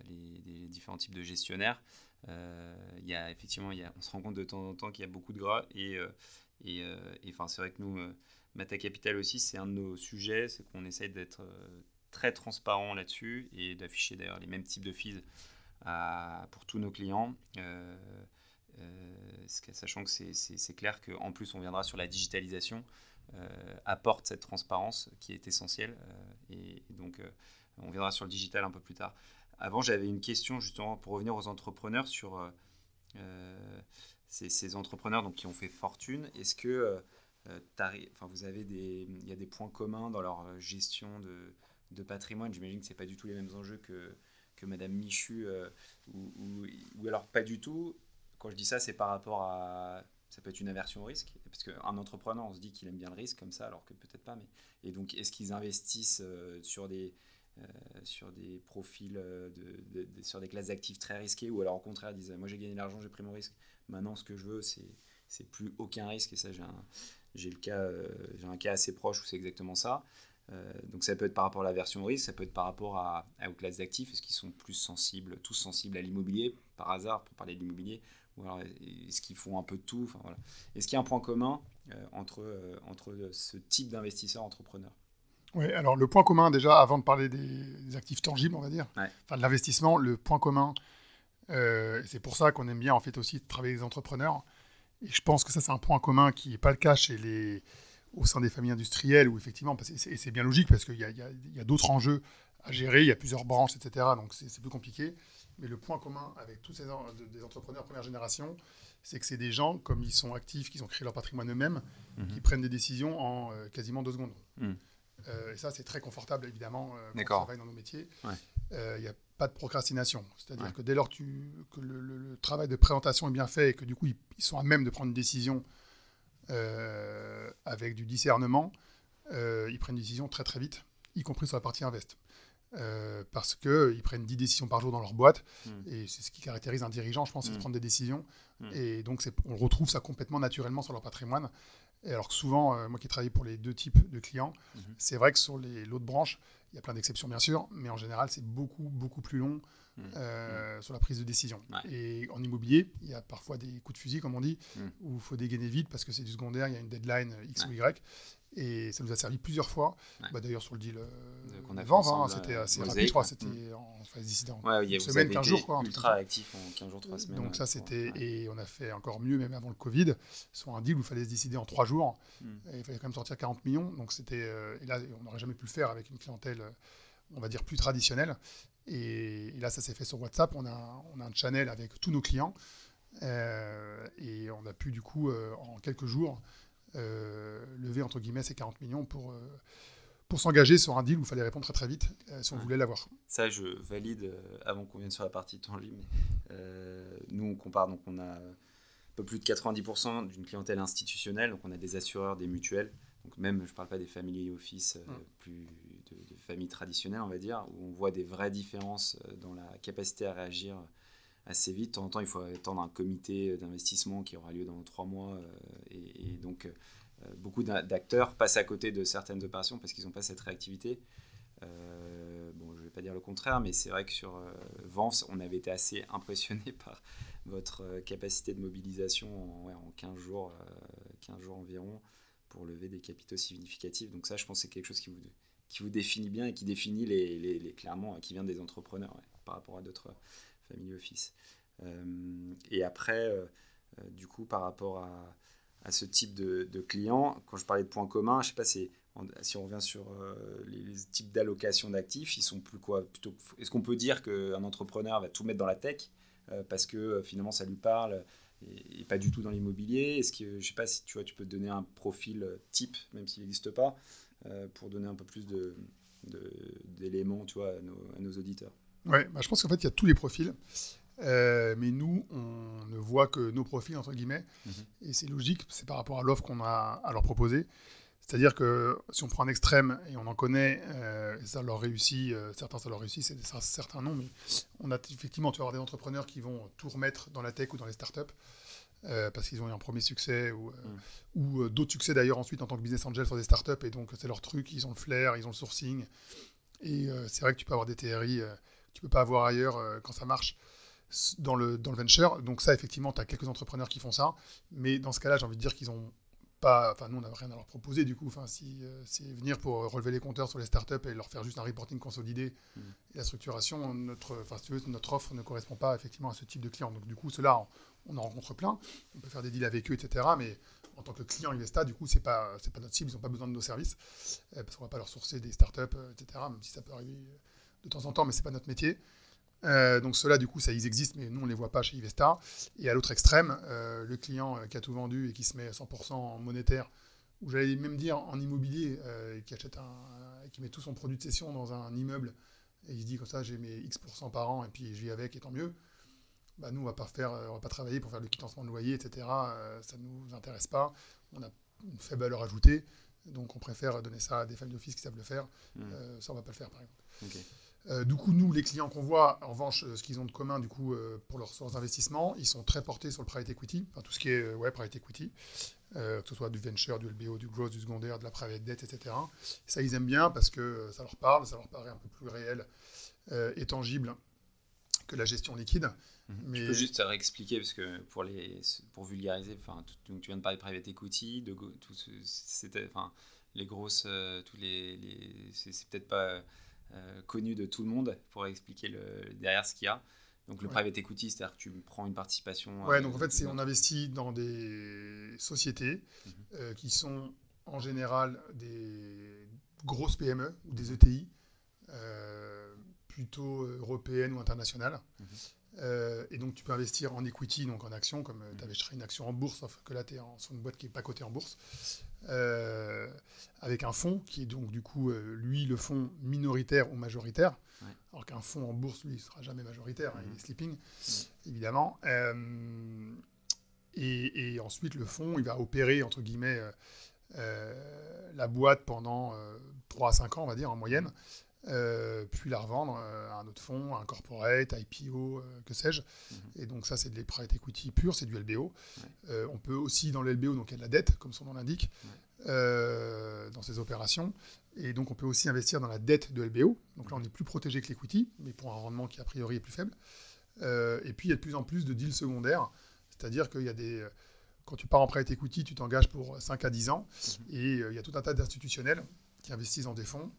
les, différents types de gestionnaires, il y a effectivement, y a, on se rend compte de temps en temps qu'il y a beaucoup de gras. Et, et, enfin, c'est vrai que nous, Mata Capital aussi, c'est un de nos sujets, c'est qu'on essaye d'être très transparent là-dessus et d'afficher d'ailleurs les mêmes types de fees pour tous nos clients. Sachant que c'est clair qu'en plus on viendra sur la digitalisation, euh, apporte cette transparence qui est essentielle. Euh, et, donc on viendra sur le digital un peu plus tard. Avant, j'avais une question justement pour revenir aux entrepreneurs sur ces, entrepreneurs donc, qui ont fait fortune. Est-ce que vous avez des, y a des points communs dans leur gestion de, patrimoine? J'imagine que ce pas du tout les mêmes enjeux que, Madame Michu, ou, alors pas du tout. Quand je dis ça, c'est par rapport à. Ça peut être une aversion au risque, parce qu'un entrepreneur, on se dit qu'il aime bien le risque comme ça, alors que peut-être pas. Mais... Et donc, est-ce qu'ils investissent euh, sur des. Euh, sur des profils, euh, de, sur des classes d'actifs très risquées, ou alors au contraire, ils disent Moi j'ai gagné l'argent, j'ai pris mon risque. Maintenant, ce que je veux, c'est, plus aucun risque. Et ça, j'ai le un cas assez proche où c'est exactement ça. donc ça peut être par rapport à l'aversion au risque, ça peut être par rapport à, à aux classes d'actifs, est-ce qu'ils sont plus sensibles, tous sensibles à l'immobilier, par hasard, pour parler de l'immobilier, est-ce qu'ils font un peu de tout enfin, voilà. Est-ce qu'il y a un point commun euh, entre, euh, entre ce type d'investisseur entrepreneur? Oui, alors le point commun, déjà, avant de parler des, actifs tangibles, on va dire, enfin, de l'investissement, le point commun, euh, c'est pour ça qu'on aime bien en fait aussi travailler avec les entrepreneurs. Et je pense que ça, c'est un point commun qui n'est pas le cas chez les, au sein des familles industrielles, où effectivement, et c'est bien logique parce qu'il y a, y a d'autres enjeux à gérer, il y a plusieurs branches, etc. Donc c'est plus compliqué. Mais le point commun avec tous ces des entrepreneurs première génération, c'est que c'est des gens, comme ils sont actifs, qui ont créé leur patrimoine eux-mêmes, mhm. qui prennent des décisions en euh, quasiment deux secondes. Mhm. Euh, et ça, c'est très confortable, évidemment, euh, quand on travaille dans nos métiers. Il n'y a pas de procrastination. C'est-à-dire que dès lors que le, travail de présentation est bien fait et que du coup, ils, sont à même de prendre une décision avec du discernement, ils prennent une décision très très vite, y compris sur la partie invest. Euh, parce qu'ils prennent 10 décisions par jour dans leur boîte. Hmm. Et c'est ce qui caractérise un dirigeant, je pense, c'est de hmm. prendre des décisions. Hmm. Et donc, on retrouve ça complètement naturellement sur leur patrimoine. Et alors que souvent, euh, moi qui ai travaillé pour les deux types de clients, c'est vrai que sur l'autre branche, il y a plein d'exceptions bien sûr, mais en général, c'est beaucoup, beaucoup plus long euh, sur la prise de décision. Et en immobilier, il y a parfois des coups de fusil, comme on dit, où il faut dégainer vite parce que c'est du secondaire, il y a une deadline X ou Y. Et ça nous a servi plusieurs fois. Bah, D'ailleurs, sur le deal euh, qu'on a vend, hein, c'était assez rapide, je crois. C'était mm. en phase dissident. Ouais, une semaine, 15 jours. Quoi, ultra actif en 15 jours, 3 semaines. Donc, ça, c'était. Et on a fait encore mieux, même avant le Covid, sur un deal où il fallait se décider en 3 jours. Mm. Et il fallait quand même sortir 40 millions. Donc, c'était. Euh, et là, on n'aurait jamais pu le faire avec une clientèle, on va dire, plus traditionnelle. Et, là, ça s'est fait sur WhatsApp. On a, on a un channel avec tous nos clients. Euh, et on a pu, du coup, en quelques jours, euh, lever entre guillemets ces 40 millions pour, euh, pour s'engager sur un deal où il fallait répondre très très vite euh, si on voulait l'avoir. Ça, je valide avant qu'on vienne sur la partie tangible. nous, on compare, donc on a un peu plus de 90% d'une clientèle institutionnelle, donc on a des assureurs, des mutuelles, Donc même, je ne parle pas des family office plus de, de familles traditionnelles, on va dire, où on voit des vraies différences dans la capacité à réagir assez vite. De temps en temps, il faut attendre un comité d'investissement qui aura lieu dans trois mois. et, donc, beaucoup d'acteurs passent à côté de certaines opérations parce qu'ils n'ont pas cette réactivité. Euh, bon, je ne vais pas dire le contraire, mais c'est vrai que sur euh, Vance, on avait été assez impressionné par votre euh, capacité de mobilisation en, en 15, jours, 15 jours environ pour lever des capitaux significatifs. Donc ça, je pense que c'est quelque chose qui vous, définit bien et qui définit clairement, qui vient des entrepreneurs par rapport à d'autres family office. et après, du coup, par rapport à, à ce type de, de clients, quand je parlais de points communs, je sais pas, c'est si on revient sur euh, les, types d'allocation d'actifs, ils sont plus quoi Est-ce qu'on peut dire qu'un entrepreneur va tout mettre dans la tech euh, parce que euh, finalement ça lui parle et, pas du tout dans l'immobilier? Est-ce que je sais pas si tu vois, tu peux donner un profil type, même s'il n'existe pas, pour donner un peu plus de, d'éléments, tu vois, à nos, auditeurs. Ouais, bah, je pense qu'en fait il y a tous les profils. mais nous, on ne voit que nos profils, entre guillemets, mhm. et c'est logique, c'est par rapport à l'offre qu'on a à leur proposer. C'est-à-dire que si on prend un extrême et on en connaît, euh, ça leur réussit, euh, certains ça leur réussit, certains non, mais on a effectivement, tu vas avoir des entrepreneurs qui vont tout remettre dans la tech ou dans les startups euh, parce qu'ils ont eu un premier succès ou, mm. ou d'autres succès d'ailleurs ensuite en tant que business angel sur des startups et donc c'est leur truc, ils ont le flair, ils ont le sourcing et c'est vrai que tu peux avoir des TRI tu peux pas avoir ailleurs quand ça marche dans le, dans le venture. Donc ça, effectivement, tu as quelques entrepreneurs qui font ça. Mais dans ce cas-là, j'ai envie de dire qu'ils ont enfin nous on n'a rien à leur proposer du coup, enfin si euh, c'est venir pour relever les compteurs sur les startups et leur faire juste un reporting consolidé mm. et la structuration, notre, enfin si tu veux, notre offre ne correspond pas effectivement à ce type de client. Donc du coup cela on, en rencontre plein, on peut faire des deals avec eux, etc. Mais en tant que client Investa, du coup c'est pas c'est pas notre cible, ils n'ont pas besoin de nos services euh, parce qu'on va pas leur sourcer des startups, euh, etc. Même si ça peut arriver de temps en temps, mais c'est pas notre métier. Euh, donc ceux-là, du coup, ça, ils existent, mais nous, on ne les voit pas chez Ivesta. Et à l'autre extrême, euh, le client euh, qui a tout vendu et qui se met 100% en monétaire, ou j'allais même dire en immobilier, qui achète un, qui met tout son produit de cession dans un immeuble, et il se dit comme ça, j'ai mes X% par an, et puis je vis avec, et tant mieux. Bah, nous, on va pas faire, on va pas travailler pour faire le quittancement de loyer, etc. ça ne nous intéresse pas. On a une faible valeur ajoutée, donc on préfère donner ça à des familles d'office qui savent le faire. Mmh. ça, on va pas le faire, par exemple. Euh, du coup, nous, les clients qu'on voit, en revanche, euh, ce qu'ils ont de commun, du coup, euh, pour leurs sources d'investissement, ils sont très portés sur le private equity, enfin, tout ce qui est ouais, private equity, que ce soit du venture, du LBO, du growth, du secondaire, de la private debt, etc. ça, ils aiment bien parce que ça leur parle, ça leur paraît un peu plus réel et tangible que la gestion liquide. Mhm. Mais... Tu peux juste réexpliquer, parce que pour, les, pour vulgariser, enfin, tu viens de parler de private equity, de tout c'était, enfin, les grosses, tous les, les c'est peut-être pas euh, connu de tout le monde pour expliquer le, derrière ce qu'il y a. Donc le private equity, c'est-à-dire que tu prends une participation. Ouais, donc en fait, c'est on investit dans des sociétés mhm. euh, qui sont en général des grosses PME ou des ETI, euh, plutôt européennes ou internationales. Mhm. et donc tu peux investir en equity, donc en action, comme tu avais une action en bourse, sauf que là tu es sur une boîte qui n'est pas cotée en bourse. Euh, avec un fonds qui est donc du coup, euh, lui, le fonds minoritaire ou majoritaire, alors qu'un fonds en bourse, lui, il ne sera jamais majoritaire, hein, il est mmh. sleeping, mmh. évidemment. Euh, et, ensuite, le fonds, il va opérer, entre guillemets, la boîte pendant 3 à 5 ans, on va dire, en moyenne, puis la revendre à un autre fonds, un corporate, IPO, que sais-je. Mmh. Et donc ça, c'est de private equity pur, c'est du LBO. on peut aussi, dans le LBO, donc il y a de la dette, comme son nom l'indique. Euh, dans ces opérations. Et donc, on peut aussi investir dans la dette de LBO. Donc là, on est plus protégé que l'equity, mais pour un rendement qui, a priori, est plus faible. Euh, et puis, il y a de plus en plus de deals secondaires. C'est-à-dire qu'il y a des. Quand tu pars en private equity, tu t'engages pour 5 à 10 ans. Mhm. Et euh, il y a tout un tas d'institutionnels qui investissent dans des fonds.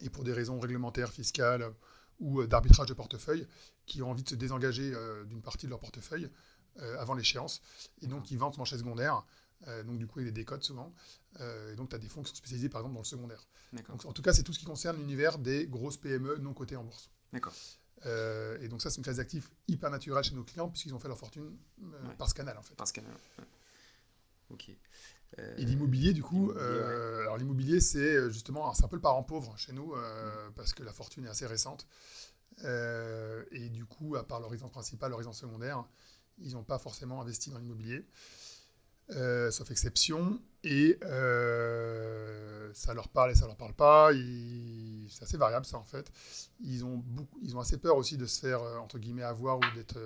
Et pour des raisons réglementaires, fiscales ou d'arbitrage de portefeuille, qui ont envie de se désengager d'une partie de leur portefeuille avant l'échéance. Et donc, ils vendent marché secondaire euh, donc, du coup, il y a des souvent. Euh, et donc, tu as des fonds qui sont spécialisés, par exemple, dans le secondaire. Donc, en tout cas, c'est tout ce qui concerne l'univers des grosses PME non cotées en bourse. D'accord. Euh, et donc, ça, c'est une classe d'actifs hyper naturelle chez nos clients, puisqu'ils ont fait leur fortune par ce canal, en fait. Par ce canal, Ok. Et l'immobilier, du coup, alors l'immobilier, c'est justement, c'est un peu le parent pauvre chez nous, mm. parce que la fortune est assez récente. et du coup, à part l'horizon principal, l'horizon secondaire, ils n'ont pas forcément investi dans l'immobilier. sauf exception. Et ça leur parle et ça leur parle pas. C'est assez variable ça en fait. Ils ont, beaucoup, ils ont assez peur aussi de se faire, entre guillemets, avoir ou d'être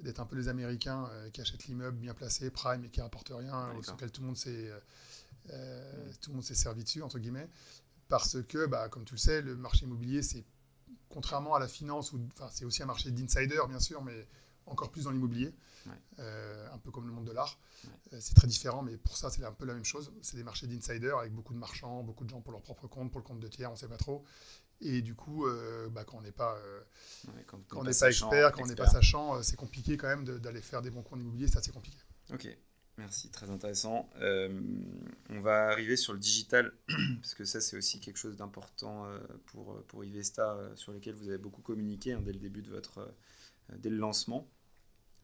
d'être un peu les Américains qui achètent l'immeuble bien placé, prime, et qui rapporte rien, sur lequel tout le monde s'est tout le monde s'est servi dessus, entre guillemets. Parce que, bah, comme tu le sais, le marché immobilier, c'est contrairement à la finance, c'est aussi un marché d'insider, bien sûr, mais encore plus dans l'immobilier, euh, un peu comme le monde de l'art. Euh, c'est très différent, mais pour ça, c'est un peu la même chose. C'est des marchés d'insider avec beaucoup de marchands, beaucoup de gens pour leur propre compte, pour le compte de tiers, on ne sait pas trop. Et du coup, euh, bah, quand on n'est pas, quand, on n'est pas expert, quand on n'est pas sachant, c'est compliqué quand même d'aller faire des bons comptes immobiliers, c'est assez compliqué. Ok, Merci, très intéressant. Euh, on va arriver sur le digital, parce que ça c'est aussi quelque chose d'important euh, pour, pour Ivesta, euh, sur lequel vous avez beaucoup communiqué hein, dès le début de votre, dès le lancement.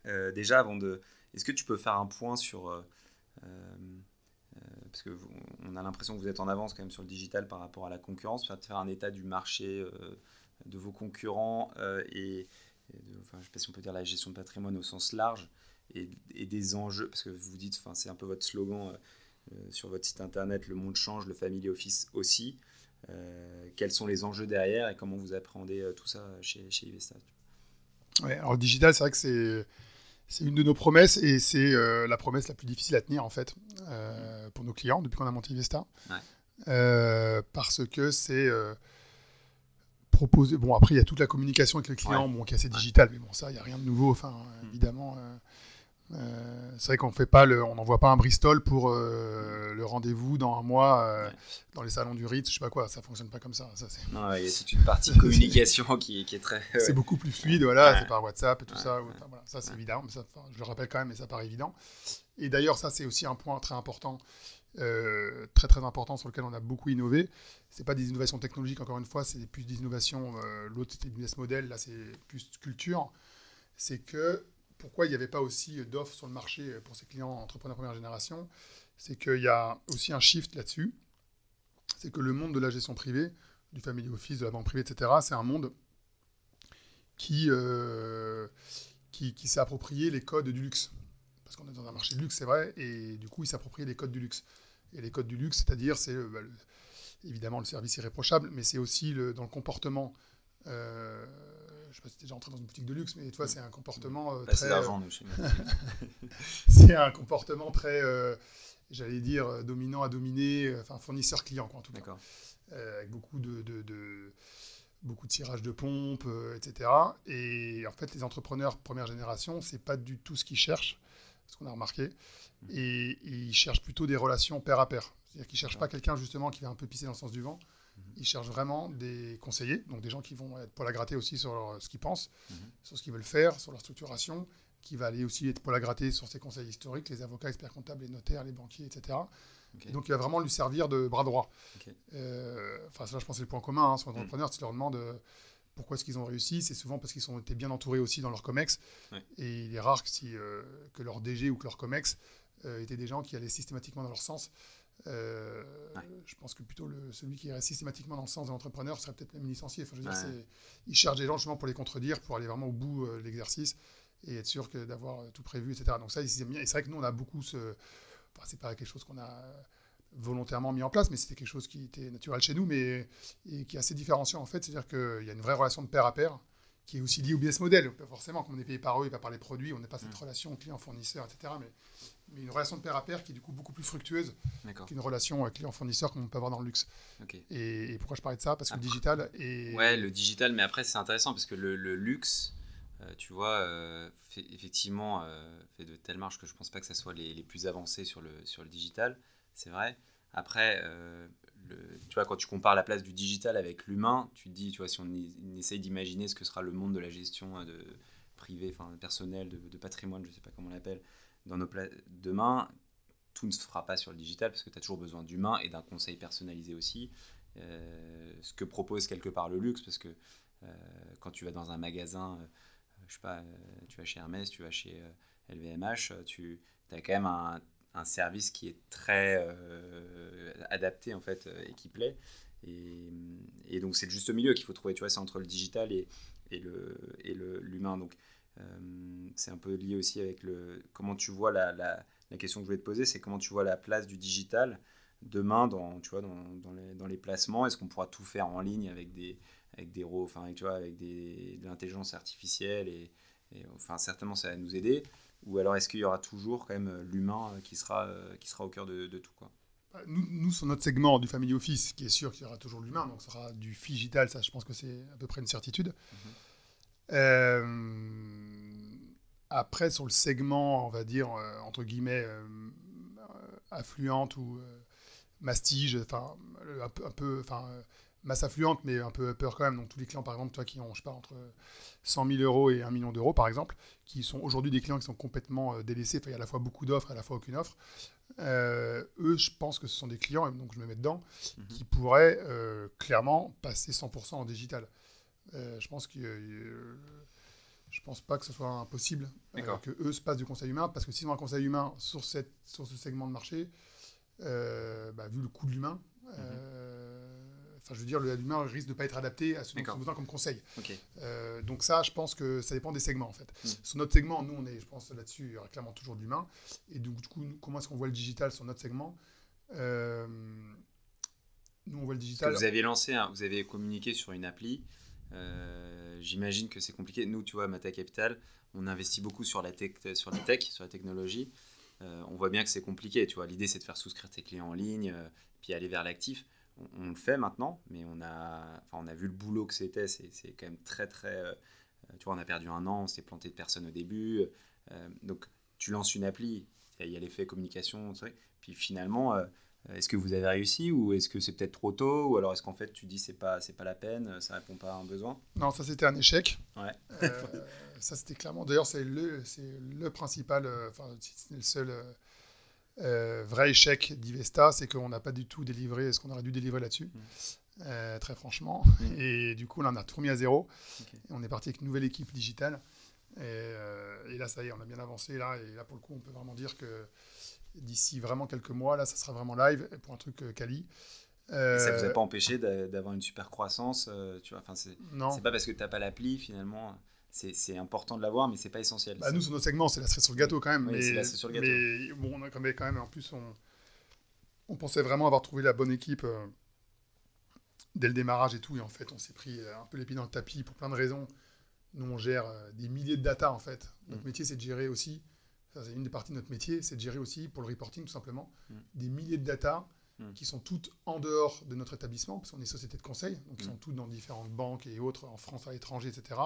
déjà, avant de, est-ce que tu peux faire un point sur, parce que on a l'impression que vous êtes en avance quand même sur le digital par rapport à la concurrence, faire un état du marché de vos concurrents et, enfin, je sais pas si on peut dire la gestion de patrimoine au sens large et, des enjeux, parce que vous dites, enfin, c'est un peu votre slogan euh, euh, sur votre site internet, le monde change, le family office aussi. Euh, quels sont les enjeux derrière et comment vous appréhendez tout ça chez, chez Ivesta? Ouais, alors digital, c'est vrai que c'est c'est une de nos promesses et c'est la promesse la plus difficile à tenir en fait pour nos clients depuis qu'on a monté Ivesta. parce que c'est proposer. Bon, après, il y a toute la communication avec le client bon, qui est assez digital, mais bon, ça, il n'y a rien de nouveau. Enfin, mm. évidemment, euh, c'est vrai qu'on fait pas le, on n'envoie pas un Bristol pour euh, le rendez-vous dans un mois euh, dans les salons du Ritz, je sais pas quoi, ça fonctionne pas comme ça. ça non, il y a toute une partie communication qui, qui, est très. C'est beaucoup plus fluide, voilà, c'est par WhatsApp et tout ça. Voilà, ça c'est évident, mais ça, je le rappelle quand même, mais ça paraît évident. Et d'ailleurs, ça c'est aussi un point très important, très très important sur lequel on a beaucoup innové. C'est pas des innovations technologiques encore une fois, c'est plus des innovations. L'autre c'était business model, là c'est plus culture. C'est que pourquoi il n'y avait pas aussi d'offres sur le marché pour ces clients entrepreneurs première génération, c'est qu'il y a aussi un shift là-dessus. C'est que le monde de la gestion privée, du family office, de la banque privée, etc., c'est un monde qui, euh, qui, s'est approprié les codes du luxe. Parce qu'on est dans un marché de luxe, c'est vrai, et du coup, il s'approprie les codes du luxe. Et les codes du luxe, c'est-à-dire, c'est bah, évidemment le service irréprochable, mais c'est aussi dans le comportement. Euh, je sais pas si tu es déjà entré dans une boutique de luxe, mais c'est un comportement euh, très. d'argent, nous, chez C'est un comportement très, euh, j'allais dire, euh, dominant à dominer, enfin fournisseur-client, quoi, en tout cas. avec beaucoup de, de, beaucoup de tirage de pompe, etc. Et en fait, les entrepreneurs première génération, c'est pas du tout ce qu'ils cherchent, ce qu'on a remarqué. Mmh. Et, ils cherchent plutôt des relations pair à pair. C'est-à-dire qu'ils cherchent pas quelqu'un justement qui va un peu pisser dans le sens du vent. Mhm. Ils cherchent vraiment des conseillers, donc des gens qui vont être pour la gratter aussi sur ce qu'ils pensent, mhm. sur ce qu'ils veulent faire, sur leur structuration, qui va aller aussi être pour la gratter sur ses conseils historiques, les avocats, experts comptables, les notaires, les banquiers, etc. donc il va vraiment lui servir de bras droit. Euh, enfin, ça, je pense, c'est le point commun hein, sur les mhm. entrepreneurs. Si tu leur demandes euh, pourquoi est-ce qu'ils ont réussi, c'est souvent parce qu'ils ont été bien entourés aussi dans leur COMEX. Et il est rare que, si, euh, que leur DG ou que leur COMEX étaient des gens qui allaient systématiquement dans leur sens. Euh, je pense que plutôt le, celui qui reste systématiquement dans le sens de l'entrepreneur serait peut-être même licencié. Enfin, je veux dire, il cherche des gens justement pour les contredire, pour aller vraiment au bout euh, de l'exercice et être sûr d'avoir euh, tout prévu, etc. Donc ça, c'est bien. Et c'est vrai que nous, on a beaucoup ce... Enfin, c'est pas quelque chose qu'on a volontairement mis en place, mais c'était quelque chose qui était naturel chez nous, mais et qui est assez différenciant en fait. C'est-à-dire qu'il y a une vraie relation de pair à pair qui est aussi liée au business model. Forcément, comme on est payé par eux et pas par les produits, on n'a pas cette mm. relation client-fournisseur, etc. Mais mais une relation de pair à pair qui est du coup beaucoup plus fructueuse qu'une relation client-fournisseur qu'on peut avoir dans le luxe. Et, pourquoi je parlais de ça? Parce que le digital est... Ouais, le digital, mais après c'est intéressant parce que le, luxe, euh, tu vois, euh, fait, effectivement, euh, fait de telles marges que je pense pas que ça soit les, les plus avancés sur le, sur le digital, c'est vrai. Après, tu vois, quand tu compares la place du digital avec l'humain, tu te dis, tu vois, si on, essaye d'imaginer ce que sera le monde de la gestion de privé, enfin personnel, de, de patrimoine, je sais pas comment on l'appelle, dans nos demain, tout ne se fera pas sur le digital parce que tu as toujours besoin d'humain et d'un conseil personnalisé aussi. Euh, ce que propose quelque part le luxe parce que euh, quand tu vas dans un magasin, euh, je sais pas, tu vas chez Hermès, tu vas chez LVMH, tu as quand même un, un, service qui est très adapté en fait et qui plaît. Et, donc c'est le juste milieu qu'il faut trouver, tu vois, c'est entre le digital et, et le et l'humain. Donc euh, c'est un peu lié aussi avec le, comment tu vois la, la question que je voulais te poser, c'est comment tu vois la place du digital demain dans, tu vois, dans, dans, les, dans les, placements Est-ce qu'on pourra tout faire en ligne avec des, avec des enfin, tu vois, avec des, de l'intelligence artificielle et, enfin, certainement ça va nous aider Ou alors est-ce qu'il y aura toujours quand même l'humain qui sera, qui sera au cœur de, de tout quoi? Bah, nous, nous, sur notre segment du Family Office, qui est sûr qu'il y aura toujours l'humain, donc ce sera du digital, ça je pense que c'est à peu près une certitude. Mhm. Euh, après, sur le segment, on va dire, euh, entre guillemets, euh, affluente ou mastige, enfin, un peu, un peu enfin, masse affluente, mais un peu peur quand même. Donc, tous les clients, par exemple, toi qui ont, je sais pas, entre 100 000 euros et 1 million d'euros, par exemple, qui sont aujourd'hui des clients qui sont complètement délaissés. Enfin, il y a à la fois beaucoup d'offres et à la fois aucune offre. eux, je pense que ce sont des clients, et donc je me mets dedans, mhm. qui pourraient clairement passer 100% en digital. je pense que je pense pas que ce soit impossible euh, que eux se passent du conseil humain, parce que s'ils ont un conseil humain sur, cette, sur ce segment de marché, euh, bah, vu le coût de l'humain, euh, enfin je veux dire, l'humain risque de ne pas être adapté à ce dont ils ont besoin comme conseil. donc ça, je pense que ça dépend des segments en fait. Mm. Sur notre segment, nous on est, je pense là-dessus, il y aura clairement toujours de l'humain. Et donc, du coup, comment est-ce qu'on voit le digital sur notre segment? Nous on voit le digital. vous avez lancé, vous avez communiqué sur une appli. Euh, j'imagine que c'est compliqué. Nous, tu vois, Mata Capital, on investit beaucoup sur la tech, sur la tech, sur la technologie. Euh, on voit bien que c'est compliqué. Tu vois, l'idée c'est de faire souscrire tes clients en ligne, euh, puis aller vers l'actif. On, le fait maintenant, mais on a, enfin, on a vu le boulot que c'était. C'est, quand même très très. tu vois, on a perdu un an, on s'est planté de personnes au début. donc, tu lances une appli, il y a, l'effet communication, puis finalement euh, est-ce que vous avez réussi ou est-ce que c'est peut-être trop tôt ou alors est-ce qu'en fait tu dis c'est pas c'est pas la peine, ça répond pas à un besoin? Non, ça c'était un échec. Ouais. Euh, ça c'était clairement. D'ailleurs c'est le c'est le principal, euh, enfin c'est le seul vrai échec d'Ivesta, c'est qu'on n'a pas du tout délivré ce qu'on aurait dû délivrer là-dessus. Mm. très franchement. Mm. Et du coup, là, on a tout remis à zéro. Et on est parti avec une nouvelle équipe digitale. Et, et, là, ça y est, on a bien avancé. Là, et là, pour le coup, on peut vraiment dire que d'ici vraiment quelques mois, là, ça sera vraiment live pour un truc euh, quali. Euh, ça ne vous a pas empêché d'avoir une super croissance euh, tu vois, c'est pas parce que tu n'as pas l'appli finalement. C'est important de l'avoir, mais c'est pas essentiel. Bah, nous, sur nos segments, c'est la cerise sur le gâteau quand même. Oui, mais, la sur le gâteau. mais bon, on a quand même, en plus, on, on pensait vraiment avoir trouvé la bonne équipe dès le démarrage et tout. Et en fait, on s'est pris un peu les pieds dans le tapis pour plein de raisons. Nous, on gère des milliers de data en fait. Notre mm. métier, c'est de gérer aussi c'est une des parties de notre métier, c'est de gérer aussi, pour le reporting tout simplement, mm. des milliers de data mm. qui sont toutes en dehors de notre établissement, parce qu'on est société de conseil, donc qui mm. sont toutes dans différentes banques et autres, en France, à l'étranger, etc.,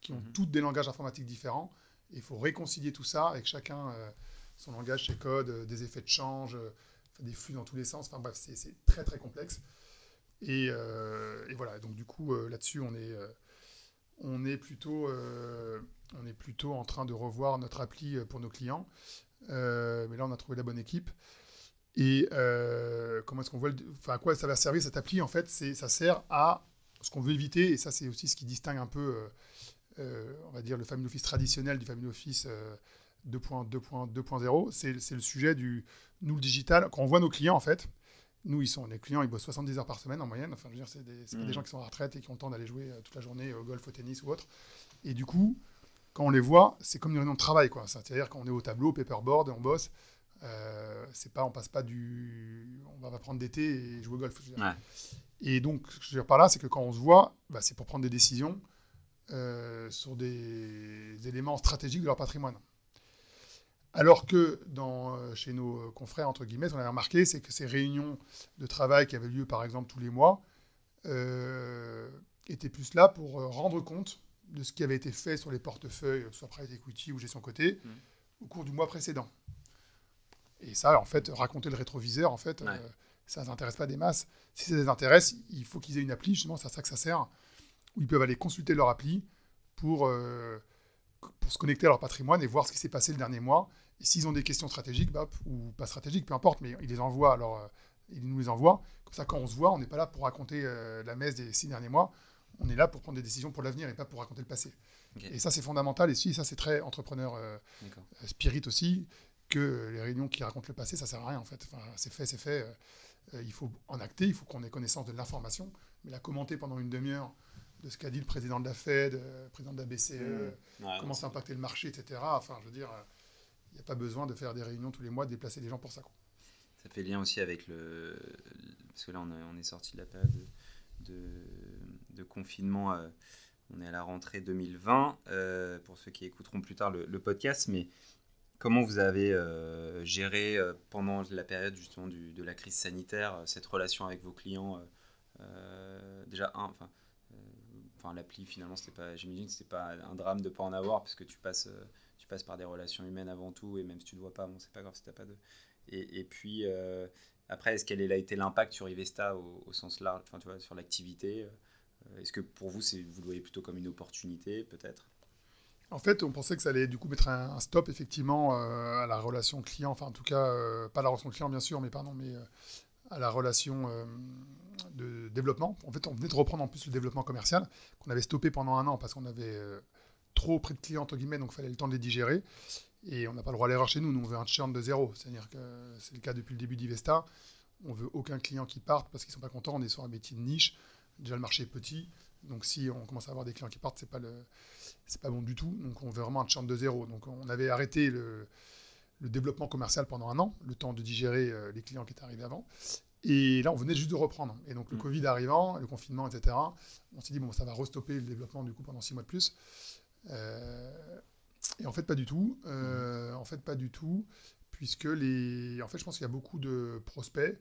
qui ont mm-hmm. toutes des langages informatiques différents. Et il faut réconcilier tout ça avec chacun euh, son langage, ses codes, euh, des effets de change, euh, des flux dans tous les sens. Enfin bref, c'est très très complexe. Et, et, voilà, donc du coup, là-dessus, on est on est plutôt, euh, on est plutôt en train de revoir notre appli pour nos clients. Euh, mais là, on a trouvé la bonne équipe. Et comment est-ce qu'on voit, enfin, à quoi ça va servir cette appli En fait, c'est, ça sert à ce qu'on veut éviter, et ça, c'est aussi ce qui distingue un peu, on va dire, le Family Office traditionnel du Family Office 2.2.2.0. C'est, c'est le sujet du nous le digital. Quand on voit nos clients, en fait, nous, ils sont, les clients, ils bossent 70 heures par semaine en moyenne. Enfin, je veux dire, c'est des, des, mm. gens qui sont en retraite et qui ont le temps d'aller jouer euh, toute la journée au golf, au tennis ou autre. Et du coup, quand on les voit, c'est comme une réunion de travail, quoi. C'est-à-dire qu'on est au tableau, paperboard, et on bosse. Euh, c'est pas, on passe pas du, on va prendre d'été et jouer au golf. Et donc, ce que je veux dire par là, c'est que quand on se voit, bah, c'est pour prendre des décisions euh, sur des éléments stratégiques de leur patrimoine. Alors que dans, euh, chez nos confrères, entre guillemets, on avait remarqué, c'est que ces réunions de travail qui avaient lieu, par exemple, tous les mois, euh, étaient plus là pour euh, rendre compte de ce qui avait été fait sur les portefeuilles, soit private equity ou gestion côté, mmh. au cours du mois précédent. Et ça, en fait, raconter le rétroviseur, en fait, ça ne les intéresse pas des masses. Si ça les intéresse, il faut qu'ils aient une appli, justement, c'est à ça que ça sert, où ils peuvent aller consulter leur appli pour pour se connecter à leur patrimoine et voir ce qui s'est passé le dernier mois. Et s'ils ont des questions stratégiques, bah, ou pas stratégiques, peu importe, mais ils les envoient, alors euh, ils nous les envoient. Comme ça, quand on se voit, on n'est pas là pour raconter euh, la messe des six derniers mois. On est là pour prendre des décisions pour l'avenir et pas pour raconter le passé. Et ça, c'est fondamental. Et si, ça, c'est très entrepreneur euh, spirit aussi, que les réunions qui racontent le passé, ça sert à rien en fait. Enfin, c'est fait, c'est fait. il faut en acter, il faut qu'on ait connaissance de l'information. Mais la commenter pendant une demi-heure de ce qu'a dit le président de la Fed, le euh, président de la BCE, mmh. comment ça a impacté le marché, etc. Enfin, je veux dire, il n'y a pas besoin de faire des réunions tous les mois, de déplacer des gens pour ça. Quoi. Ça fait lien aussi avec le. Parce que là, on, est sorti de la période de, confinement. Euh, on est à la rentrée 2020. Euh, pour ceux qui écouteront plus tard le, podcast, mais comment vous avez euh, géré pendant la période justement de la crise sanitaire cette relation avec vos clients Déjà, un, enfin, l'appli finalement, c'était pas, j'imagine, c'était pas un drame de pas en avoir parce que tu passes, tu passes par des relations humaines avant tout et même si tu ne vois pas, c'est pas grave si t'as pas de et, puis, euh, après, est-ce quel a été l'impact sur Ivesta au, sens large, sur l'activité euh, Est-ce que pour vous, vous le voyez plutôt comme une opportunité, peut-être? En fait, on pensait que ça allait du coup mettre un, stop effectivement euh, à la relation client, enfin en tout cas, pas la relation client bien sûr, mais pardon, mais à la relation de développement. En fait, on venait de reprendre en plus le développement commercial qu'on avait stoppé pendant un an parce qu'on avait trop pris de clients entre guillemets, donc il fallait le temps de les digérer. Et on n'a pas le droit à l'erreur chez nous. Nous, on veut un churn de zéro. C'est-à-dire que c'est le cas depuis le début d'Ivesta. On veut aucun client qui parte parce qu'ils sont pas contents. On est sur un métier de niche. Déjà, le marché est petit. Donc, si on commence à avoir des clients qui partent, ce n'est pas, le, pas bon du tout. Donc, on veut vraiment un churn de zéro. Donc, on avait arrêté le, développement commercial pendant un an, le temps de digérer euh, les clients qui étaient arrivés avant. Et là, on venait juste de reprendre. Et donc, le mm. Covid arrivant, le confinement, etc., on s'est dit, bon, ça va restopper le développement du coup pendant six mois de plus. Euh, et en fait, pas du tout. Euh, en fait, pas du tout. Puisque les. En fait, je pense qu'il y a beaucoup de prospects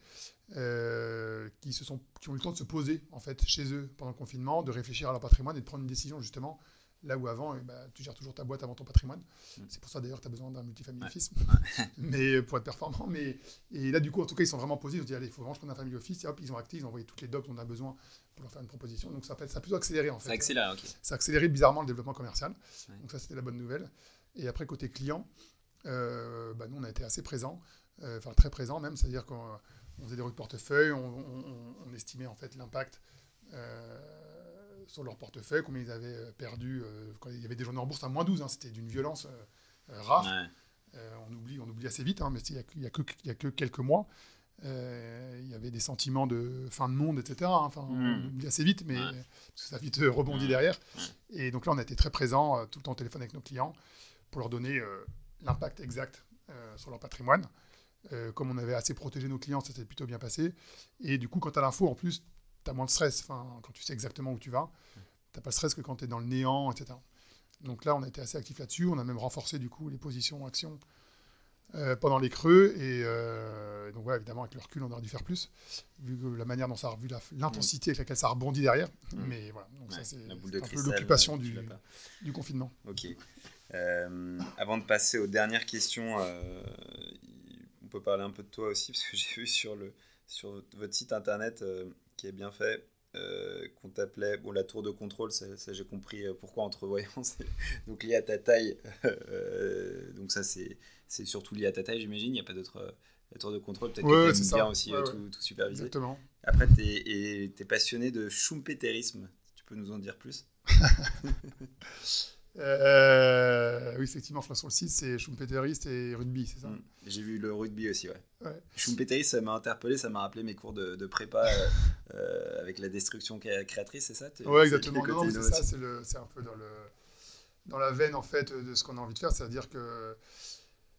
euh, qui, se sont, qui ont eu le temps de se poser en fait, chez eux pendant le confinement, de réfléchir à leur patrimoine et de prendre une décision justement Là où avant, eh ben, tu gères toujours ta boîte avant ton patrimoine. Mm. C'est pour ça d'ailleurs que tu as besoin d'un multifamily office, mais pour être performant. Mais, et là, du coup, en tout cas, ils sont vraiment posés. Ils ont dit, allez, il faut vraiment que je prenne un family office. Et hop, ils ont acté, ils ont envoyé toutes les docs dont on a besoin pour leur faire une proposition. Donc ça, ça a plutôt accéléré en fait. Ça accélère, ok. Ça a accéléré bizarrement le développement commercial. Donc ça, c'était la bonne nouvelle. Et après, côté client, euh, bah, nous, on a été assez présents, euh, enfin très présents même. C'est-à-dire qu'on faisait des rues de portefeuille, on, estimait en fait l'impact. Euh, sur leur portefeuille, combien ils avaient euh, perdu quand il y avait des journées en bourse à moins 12. Hein, C'était d'une violence rare. on, oublie, on oublie assez vite, hein, mais il n'y a, a, que quelques mois. il y avait des sentiments de fin de monde, etc. Hein, enfin, On hmm. oublie assez vite, mais ça a vite rebondi derrière. Et donc là, on a été très présents tout le temps au téléphone avec nos clients pour leur donner l'impact exact sur leur patrimoine. comme on avait assez protégé nos clients, ça s'est plutôt bien passé. Et du coup, quand tu as l'info, en plus, tu as moins de stress. Enfin, quand tu sais exactement où tu vas, tu n'as pas de stress que quand tu es dans le néant, etc. Donc là, on a été assez actif là-dessus. On a même renforcé du coup les positions actions euh, pendant les creux. Et euh, donc, voilà, évidemment, avec le recul, on aurait dû faire plus, vu que la manière dont ça a vu l'intensité avec laquelle ça a rebondi derrière. Mm. Mais voilà, donc ça, c'est un peu l'occupation du, du, confinement. Ok. Euh, avant de passer aux dernières questions, on peut parler un peu de toi aussi, parce que j'ai vu sur, le, sur votre site internet qui est bien fait. Euh, qu'on t'appelait bon la tour de contrôle ça, j'ai compris euh, pourquoi entre voyants donc lié à ta taille euh, donc ça c'est c'est surtout lié à ta taille j'imagine il n'y a pas d'autre la tour de contrôle peut-être que tu bien aussi tout, tout, superviser Exactement. après tu es, es, passionné de schumpeterisme tu peux nous en dire plus Euh, oui, effectivement, je crois sur le site, c'est Schumpeteriste et rugby, c'est ça? Mm. J'ai vu le rugby aussi, ouais. ouais. Schumpeteriste, ça m'a interpellé, ça m'a rappelé mes cours de, de prépa euh, euh, avec la destruction créatrice, c'est ça? Oui, exactement. c'est ça, c'est un peu dans, le, dans la veine, en fait, de ce qu'on a envie de faire, c'est-à-dire que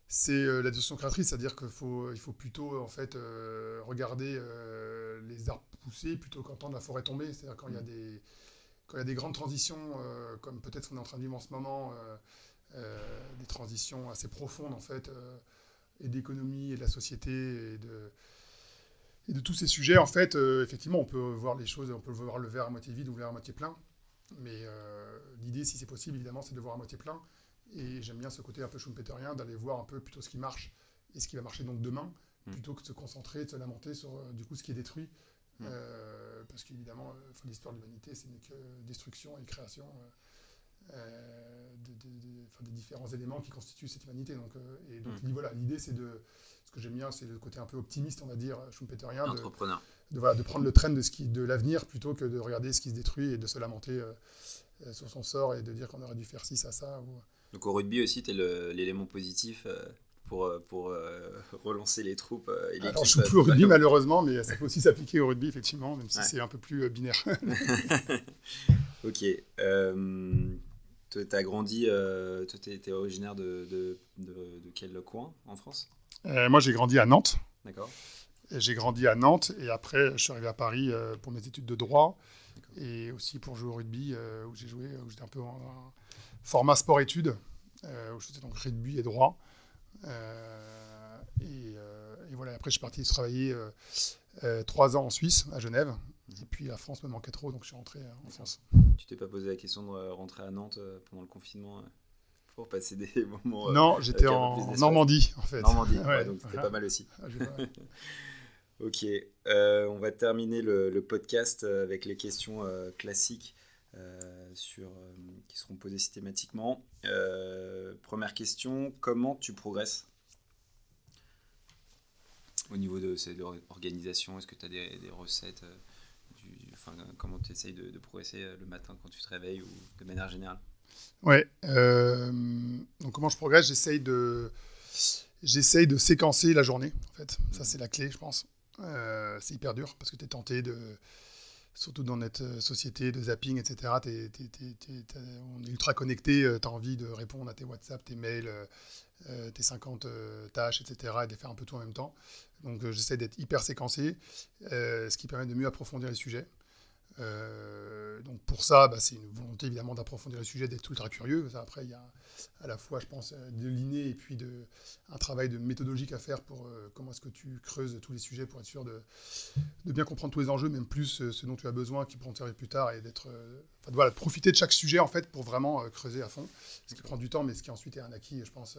c'est la destruction créatrice, c'est-à-dire qu'il faut, il faut plutôt, en fait, regarder les arbres pousser plutôt qu'entendre la forêt tomber, c'est-à-dire quand il y a mm. des quand il y a des grandes transitions, euh, comme peut-être ce qu'on est en train de vivre en ce moment, euh, euh, des transitions assez profondes en fait, et d'économie et de la société et de, et de tous ces sujets, en fait, effectivement, on peut voir les choses, on peut voir le verre à moitié vide ou le verre à moitié plein. Mais l'idée, si c'est possible, évidemment, c'est de voir à moitié plein. Et j'aime bien ce côté un peu schumpeterien, d'aller voir un peu plutôt ce qui marche et ce qui va marcher donc demain, mmh. plutôt que de se concentrer, de se lamenter sur du coup ce qui est détruit Mm. Euh, parce qu'évidemment, euh, l'histoire de l'humanité, c'est que destruction et création euh, des différents éléments qui constituent cette humanité. Donc, et donc, mm. voilà, l'idée, c'est de. Ce que j'aime bien, c'est le côté un peu optimiste, on va dire, schumpeterien. Entrepreneur. De, de, de, prendre le train de, ce qui, de l'avenir plutôt que de regarder ce qui se détruit et de se lamenter sur son sort et de dire qu'on aurait dû faire ci, ça, ça. Ou... Donc au rugby aussi, tu es l'élément positif euh, pour euh, relancer les troupes. Euh, et Alors, je ne suis plus au rugby malheureusement, mais ça peut aussi s'appliquer au rugby effectivement, même si c'est un peu plus binaire. ok. tu as grandi, euh, tu étais originaire de, de, de, quel coin en France? Euh, Moi, j'ai grandi à Nantes. D'accord. J'ai grandi à Nantes et après, je suis arrivé à Paris euh, pour mes études de droit et aussi pour jouer au rugby où j'ai joué, où j'étais un peu en, format sport-études, où je faisais donc rugby et droit. Et, et, voilà, après, je suis parti travailler trois ans en Suisse, à Genève. Et puis la France me manquait trop, donc je suis rentré en France. Tu t'es pas posé la question de rentrer à Nantes pendant le confinement pour passer des moments. Non, j'étais en Normandie en fait. Normandie, donc c'était pas mal aussi. Ah, ok, euh, on va terminer le, podcast avec les questions euh, classiques euh, sur, qui seront posées systématiquement. première question, comment tu progresses au niveau de, l'organisation Est-ce que tu as des, des recettes comment tu essayes de, progresser le matin quand tu te réveilles ou de manière générale? Ouais. Euh, donc comment je progresse? J'essaye de, j'essaye de séquencer la journée. En fait, ça c'est la clé, je pense. Euh, c'est hyper dur parce que tu es tenté de, surtout dans notre société de zapping, etc. on est ultra connecté. Tu as envie de répondre à tes WhatsApp, tes mails, euh, tes 50 tâches, etc. et de faire un peu tout en même temps. Donc j'essaie d'être hyper séquencé, ce qui permet de mieux approfondir les sujets. Euh, donc pour ça, bah, c'est une volonté évidemment d'approfondir le sujet, d'être ultra curieux. Après, il y a à la fois, je pense, de l'inné et puis de, un travail de méthodologique à faire pour euh, comment est-ce que tu creuses tous les sujets pour être sûr de, bien comprendre tous les enjeux, même plus euh, ce dont tu as besoin, qui pourront servir plus tard, et d'être, enfin, voilà, profiter de chaque sujet en fait pour vraiment creuser à fond, ce qui prend du temps, mais ce qui ensuite est un acquis, je pense,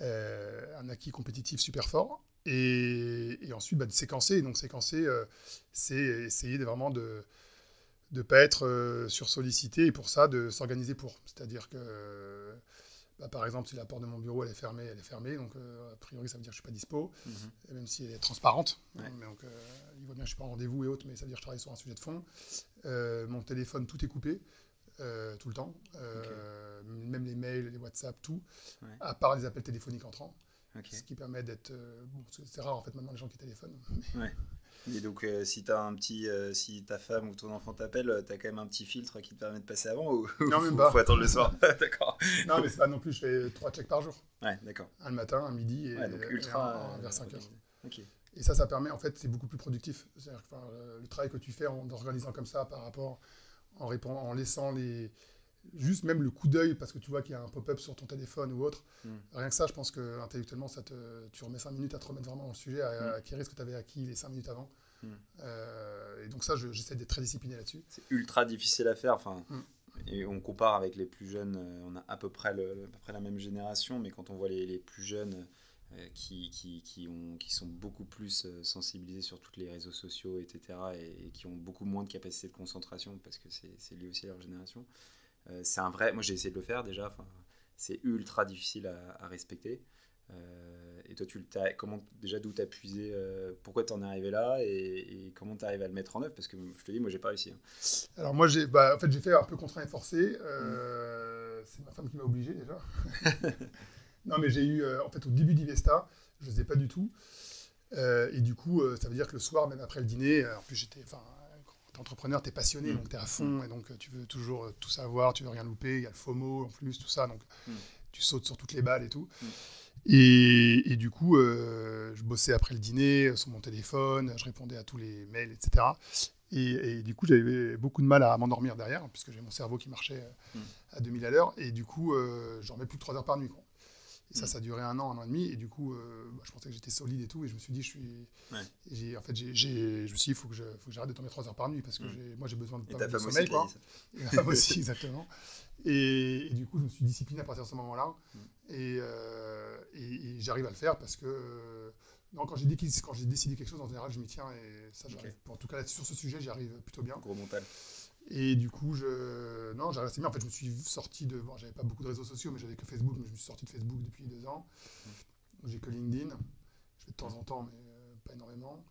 un acquis compétitif super fort. Et, ensuite, bah, de séquencer. Donc, séquencer, euh, c'est essayer de, vraiment de ne pas être euh, sursollicité et pour ça, de s'organiser pour. C'est-à-dire que, bah, par exemple, si la porte de mon bureau elle est fermée, elle est fermée. Donc, euh, a priori, ça veut dire que je ne suis pas dispo, mhm. même si elle est transparente. donc, il voit bien que je ne suis pas en rendez-vous et autres, mais ça veut dire que je travaille sur un sujet de fond. mon téléphone, tout est coupé. tout le temps, même les mails, les WhatsApp, tout, à part les appels téléphoniques entrants. Ce qui permet d'être. Euh, bon, c'est rare en fait maintenant les gens qui téléphonent. Ouais. Et donc, euh, si, as un petit, euh, si ta femme ou ton enfant t'appelle, tu as quand même un petit filtre qui te permet de passer avant ou Non, même pas. faut attendre le soir? D'accord. Non, mais c'est pas non plus, je fais trois checks par jour. Ouais, d'accord. Un le matin, un midi et, donc ultra, vers 5 heures. Ok. Et ça, ça permet, en fait, c'est beaucoup plus productif. C'est-à-dire que le travail que tu fais en organisant comme ça par rapport, en, répondant, en laissant les, juste même le coup d'œil, parce que tu vois qu'il y a un pop-up sur ton téléphone ou autre, hmm. rien que ça, je pense que intellectuellement, ça te, tu remets 5 minutes à te remettre vraiment dans le sujet, à, hmm. acquérir ce que tu avais acquis les 5 minutes avant. Hmm. Euh, et donc ça, j'essaie d'être très discipliné là-dessus. C'est ultra difficile à faire. Enfin, Et on compare avec les plus jeunes, euh, on a à peu près, le, à peu près la même génération, mais quand on voit les, les plus jeunes euh, qui, qui, qui, ont, qui sont beaucoup plus sensibilisés sur tous les réseaux sociaux, etc., et, et, qui ont beaucoup moins de capacité de concentration, parce que c'est lié aussi à leur génération, euh, c'est un vrai. Moi, j'ai essayé de le faire déjà. C'est ultra difficile à, respecter. Euh, et toi, tu comment déjà d'où t'as puisé euh, Pourquoi t'en es arrivé là et, comment comment arrivé à le mettre en œuvre? Parce que je te dis, moi, j'ai pas réussi. Hein. Alors moi, j'ai, bah, en fait, j'ai fait un peu contraint et forcé. C'est ma femme qui m'a obligé déjà. non, mais j'ai eu, en fait, au début d'Ivesta, je ne sais pas du tout. et du coup, ça veut dire que le soir, même après le dîner, en plus j'étais, enfin, entrepreneur, tu es passionné, mm. donc tu es à fond, mm. et donc euh, tu veux toujours euh, tout savoir, tu veux rien louper, il y a le FOMO en plus, tout ça, donc mm. tu sautes sur toutes les balles et tout. Et, du coup, euh, je bossais après le dîner sur mon téléphone, je répondais à tous les mails, etc. Et, du coup, j'avais beaucoup de mal à m'endormir derrière, puisque j'ai mon cerveau qui marchait à 2000 à l'heure, et du coup, je dormais plus de 3 heures par nuit. Quoi. Et ça, mm. ça a duré un an, un an et demi. Et du coup, euh, bah, je pensais que j'étais solide et tout. Et je me suis dit, je suis. En fait, j'ai, je me suis dit, il faut que, j'arrête de tomber 3 heures par nuit parce que mm. moi, j'ai besoin de, et de sommeil. Quoi. Et ma femme aussi, exactement. Et, du coup, je me suis discipliné à partir de ce moment-là. Mm. Euh, et, j'arrive à le faire parce que. Euh, non, quand j'ai, quand j'ai décidé quelque chose, en général, je m'y tiens. Et ça, j'arrive. En tout cas, sur ce sujet, j'y arrive plutôt bien. Gros mental. Et du coup, je... non, j'ai resté bien. En fait, je me suis sorti de. Bon, j'avais pas beaucoup de réseaux sociaux, mais j'avais que Facebook. Mais je me suis sorti de Facebook depuis deux ans. Mmh. J'ai que LinkedIn. Je fais de temps en temps, mais euh, pas énormément.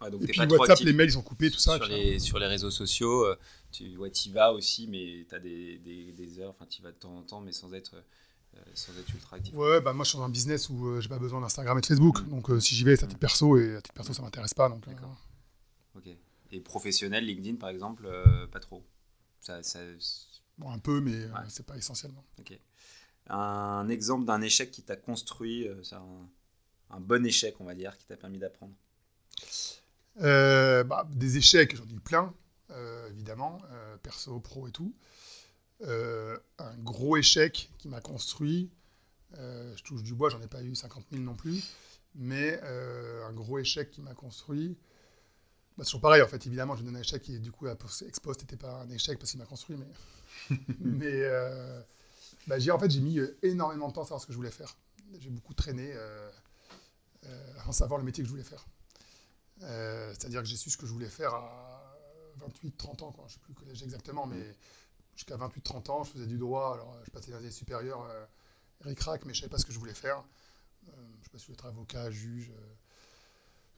donc et puis WhatsApp, les mails, ils sont coupés, tout ça. Sur, les, sur les réseaux sociaux, euh, tu ouais, y vas aussi, mais tu as des, des, des, heures. Enfin, tu y vas de temps en temps, mais sans être. Euh, sans être ultra actif. Ouais, bah moi je suis dans un business où j'ai pas besoin d'Instagram et de Facebook. Mmh. Donc si j'y vais, c'est à titre perso et à titre perso, ça m'intéresse pas. Donc, D'accord. Ok. Et professionnel, LinkedIn par exemple, euh, pas trop. Ça, ça, Bon, un peu, mais c'est pas essentiellement. Ok. Un exemple d'un échec qui t'a construit, un, un, bon échec, on va dire, qui t'a permis d'apprendre bah, Des échecs, j'en ai eu plein, évidemment, perso, pro et tout. un gros échec qui m'a construit, je touche du bois, j'en ai pas eu 50 000 non plus, mais un gros échec qui m'a construit, bah, toujours pareil, en fait, évidemment, je donne un échec et du coup, Expost n'était pas un échec parce qu'il m'a construit, mais. mais euh, bah, en fait, j'ai mis euh, énormément de temps à savoir ce que je voulais faire. J'ai beaucoup traîné euh, euh avant savoir le métier que je voulais faire. C'est-à-dire que j'ai su ce que je voulais faire à 28-30 ans, quoi. je ne sais plus âge exactement, mais jusqu'à 28-30 ans, je faisais du droit. Alors, je passais dans les supérieurs, ric-rac, mais je ne savais pas ce que je voulais faire. je ne sais pas si je voulais être avocat, juge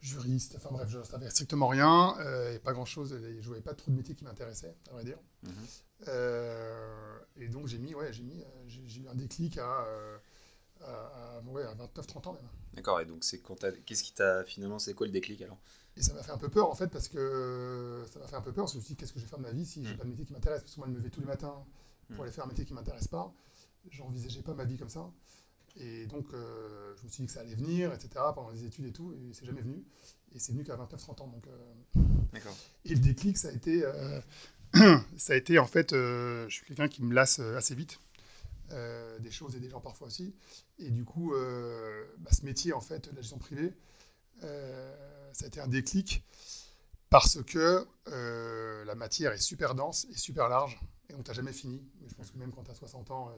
juriste, enfin bref, je ne savais strictement rien, euh, et pas grand-chose, je ne voyais pas trop de métiers qui m'intéressaient, à vrai dire. Mhm. Euh, et donc j'ai mis, ouais, j'ai mis, euh, j'ai eu un déclic à, à, 29-30 ans même. D'accord, et donc c'est qu'est-ce qui t'a, finalement, c'est quoi le déclic alors? Et ça m'a fait un peu peur en fait, parce que ça m'a fait un peu peur, parce que je me suis dit, qu'est-ce que je vais faire de ma vie si je n'ai mhm. pas de métier qui m'intéresse Parce que moi, je me levais tous les matins pour mhm. aller faire un métier qui ne m'intéresse pas, j'envisageais pas ma vie comme ça. Et donc, euh, je me suis dit que ça allait venir, etc., pendant les études et tout, et c'est jamais venu. Et c'est venu qu'à 29-30 ans. Donc, euh, D'accord. Et le déclic, ça a été, euh, ça a été en fait, je suis quelqu'un qui me lasse assez vite, des choses et des gens parfois aussi. Et du coup, bah, ce métier, en fait, de la gestion privée, ça a été un déclic parce que la matière est super dense et super large. Et tu n'as jamais fini. Mais je pense que même quand tu as 60 ans,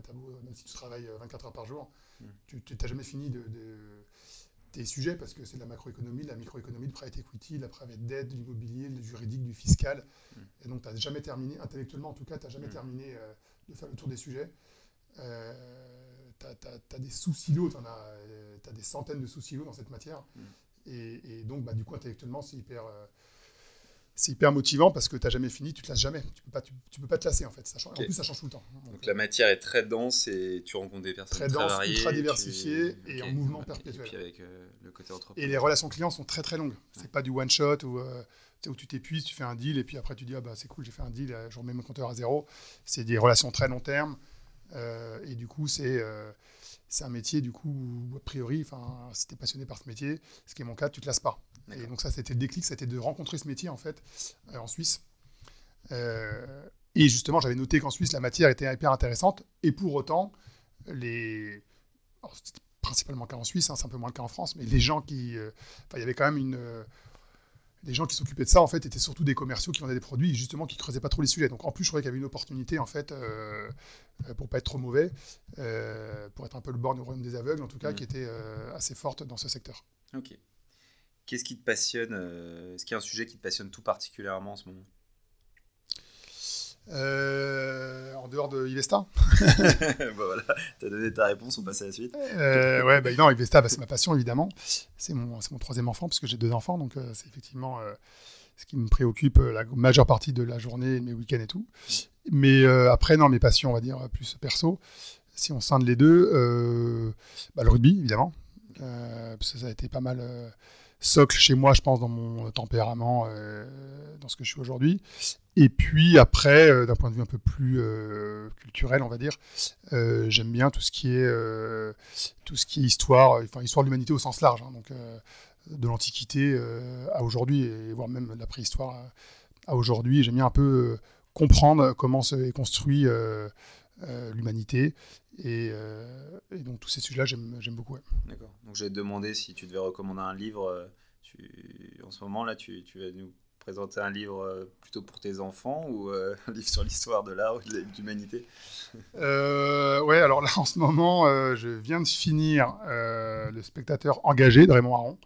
même si tu travailles 24 heures par jour, tu n'as jamais fini de, tes sujets parce que c'est de la macroéconomie, de la microéconomie, de private equity, de la private debt, de l'immobilier, du juridique, du fiscal. Mm. Et donc, tu n'as jamais terminé, intellectuellement en tout cas, tu n'as jamais mm. terminé euh, de faire le tour des sujets. Euh, tu as, des sous-silos, tu as, as, des centaines de sous-silos dans cette matière. Mm. Et, donc, bah, du coup, intellectuellement, c'est hyper. Euh, c'est hyper motivant parce que tu n'as jamais fini, tu te lasses jamais. Tu peux pas, tu, peux pas te lasser en fait. Ça change, En plus, ça change tout le temps. Donc, la matière est très dense et tu rencontres des personnes très, denses, ultra diversifiées et en mouvement perpétuel. Et avec euh, le côté Et les relations clients sont très très longues. C'est pas du one shot où, euh, où tu t'épuises, tu fais un deal et puis après tu dis ah bah c'est cool, j'ai fait un deal, je remets mon compteur à zéro. C'est des relations très long terme euh, et du coup c'est c'est un métier du coup où, a priori, enfin si tu es passionné par ce métier, ce qui est mon cas, tu te lasses pas. Et donc ça, c'était le déclic, c'était de rencontrer ce métier en fait euh, en Suisse. Euh, et justement, j'avais noté qu'en Suisse, la matière était hyper intéressante. Et pour autant, les... principalement le cas en Suisse, hein, c'est un peu moins le cas en France, mais les gens qui... Euh, il y avait quand même une... les gens qui s'occupaient de ça, en fait, étaient surtout des commerciaux qui vendaient des produits, justement, qui creusaient pas trop les sujets. Donc, en plus, je trouvais qu'il y avait une opportunité, en fait, euh, pour pas être trop mauvais, pour être un peu le borne au royaume des aveugles, en tout cas, mmh. qui était assez forte dans ce secteur. Ok. Qu'est-ce qui te passionne euh, Est-ce qu'il y a un sujet qui te passionne tout particulièrement en ce moment? Euh, en dehors de Ivesta bah Voilà, tu as donné ta réponse, on passe à la suite. Euh, ouais, bah, non, Ivesta, bah, c'est ma passion évidemment. C'est mon, mon troisième enfant, parce que j'ai deux enfants, donc c'est effectivement ce qui me préoccupe la majeure partie de la journée, mes week-ends et tout. Mais après, non, mes passions, on va dire, plus perso. Si on scinde les deux, bah, le rugby, évidemment, parce que ça a été pas mal socle chez moi, je pense, dans mon tempérament, euh, dans ce que je suis aujourd'hui. Et puis après, euh, d'un point de vue un peu plus euh, culturel, on va dire, j'aime bien tout ce qui est tout ce qui est histoire, enfin histoire de l'humanité au sens large, hein, donc de l'Antiquité à aujourd'hui, et voire même de la préhistoire à, aujourd'hui. J'aime bien un peu comprendre comment s'est construit l'humanité euh, et, donc tous ces sujets-là, j'aime beaucoup. D'accord. Donc j'ai demandé si tu devais recommander un livre. Euh, tu, en ce moment là, tu, tu, vas nous présenter un livre euh, plutôt pour tes enfants ou un livre sur l'histoire de l'art ou de l'humanité? Ouais, alors là en ce moment, je viens de finir Le spectateur engagé de Raymond Aron.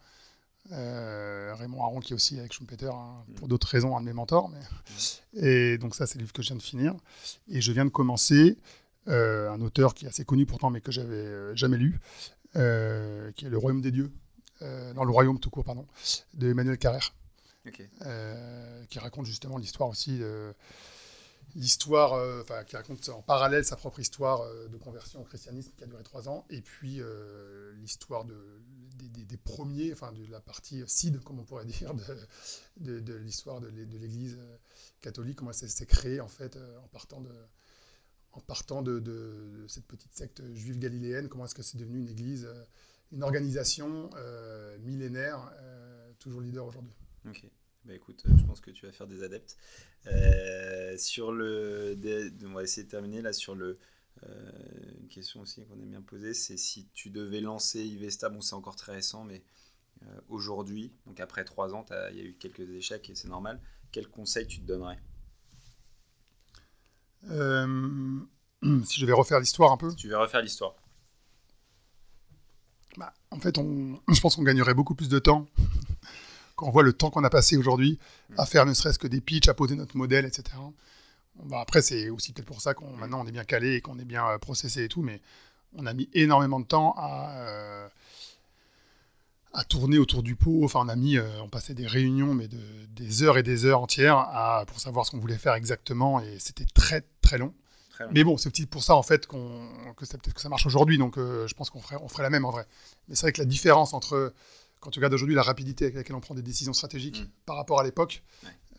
Raymond Aron qui est aussi avec Schumpeter hein, pour mm. d'autres raisons un de mes mentors. Mais... Mm. Et donc ça c'est le livre que je viens de finir. Et je viens de commencer euh, un auteur qui est assez connu pourtant, mais que j'avais euh, jamais lu, euh, qui est Le Royaume des Dieux, dans Le Royaume tout court, pardon, de Emmanuel Carrère, qui raconte justement l'histoire aussi l'histoire, enfin, qui raconte en parallèle sa propre histoire de conversion au christianisme qui a duré trois ans, et puis l'histoire de, des, premiers, enfin de la partie cide, comme on pourrait dire, de, de l'histoire de l'Église catholique, comment ça s'est créé en fait en partant de, en partant de, cette petite secte juive galiléenne, comment est-ce que c'est devenu une église, une organisation millénaire, toujours leader aujourd'hui. Ok. Bah écoute, je pense que tu vas faire des adeptes. sur le, on va essayer de terminer là sur le, une question aussi qu'on aime bien poser, c'est si tu devais lancer Ivesta, bon c'est encore très récent, mais euh, aujourd'hui, donc après trois ans, il y a eu quelques échecs et c'est normal, quel conseil tu te donnerais? Euh, Si je vais refaire l'histoire un peu Tu veux refaire l'histoire. Bah, en fait, on, je pense qu'on gagnerait beaucoup plus de temps on voit le temps qu'on a passé aujourd'hui à faire ne serait-ce que des pitchs, à poser notre modèle, etc. Bah, après, c'est aussi peut-être pour ça qu'on maintenant on est bien calé et qu'on est bien euh, processé et tout, mais on a mis énormément de temps à, à tourner autour du pot. Enfin, on a mis, euh, on passait des réunions, mais de, des heures et des heures entières à, pour savoir ce qu'on voulait faire exactement, et c'était très très long. Mais bon, c'est pour ça en fait qu'on, que ça, peut-être que ça marche aujourd'hui, donc euh, je pense qu'on ferait, on ferait la même en vrai. Mais c'est vrai que la différence entre quand tu regardes aujourd'hui la rapidité avec laquelle on prend des décisions stratégiques mm. par rapport à l'époque,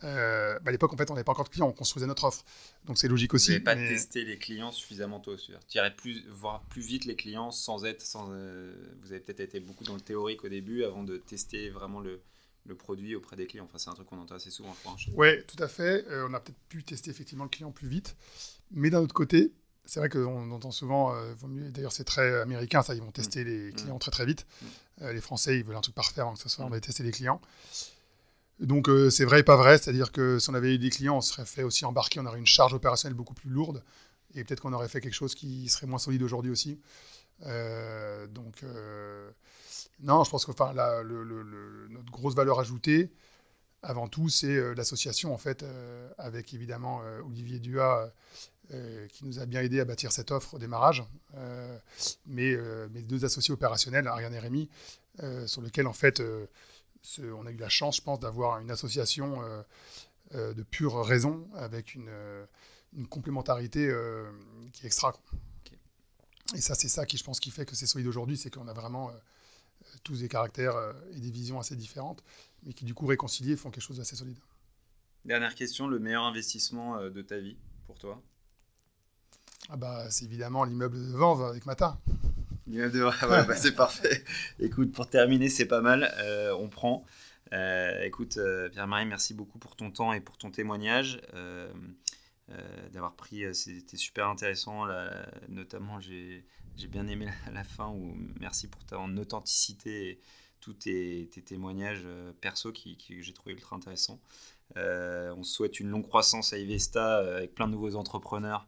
euh, bah, à l'époque, en fait, on n'avait pas encore de clients, on construisait notre offre. Donc c'est logique aussi. Vous n'avez pas testé les clients suffisamment tôt. Tu irais plus, voir plus vite les clients sans être. Sans, euh, vous avez peut-être été beaucoup dans le théorique au début avant de tester vraiment le, le produit auprès des clients. Enfin, c'est un truc qu'on entend assez souvent. Oui, tout à fait. Euh, on a peut-être pu tester effectivement le client plus vite. Mais d'un autre côté, c'est vrai qu'on entend souvent, d'ailleurs c'est très américain, ça, ils vont tester mm. les clients mm. très très vite. Mm. les Français, ils veulent un truc parfait avant que ce soit, on va tester les clients. Donc euh, c'est vrai et pas vrai, c'est-à-dire que si on avait eu des clients, on serait fait aussi embarquer, on aurait une charge opérationnelle beaucoup plus lourde, et peut-être qu'on aurait fait quelque chose qui serait moins solide aujourd'hui aussi. Euh, donc euh, non, je pense que enfin, notre grosse valeur ajoutée, avant tout, c'est l'association en fait, avec évidemment Olivier Dua, qui nous a bien aidé à bâtir cette offre au démarrage, mais mes deux associés opérationnels, Ariane et Rémi, sur lesquels en fait on a eu la chance, je pense, d'avoir une association euh, euh, de pure raison avec une, euh, complémentarité qui est extra. Et ça, c'est ça qui, je pense, qui fait que c'est solide aujourd'hui, c'est qu'on a vraiment tous des caractères et des visions assez différentes, mais qui du coup réconciliés font quelque chose d'assez solide. Dernière question, le meilleur investissement de ta vie pour toi? Ah bah, C'est évidemment l'immeuble de Vanves avec Mata. Bah, c'est parfait. Écoute, pour terminer, c'est pas mal. Euh, on prend. Euh, écoute, euh, Pierre-Marie, merci beaucoup pour ton temps et pour ton témoignage. D'avoir pris, c'était super intéressant. notamment, j'ai bien aimé la, fin où merci pour ton authenticité et tous tes, témoignages perso qui, qui j'ai trouvé ultra intéressants. on souhaite une longue croissance à Ivesta avec plein de nouveaux entrepreneurs.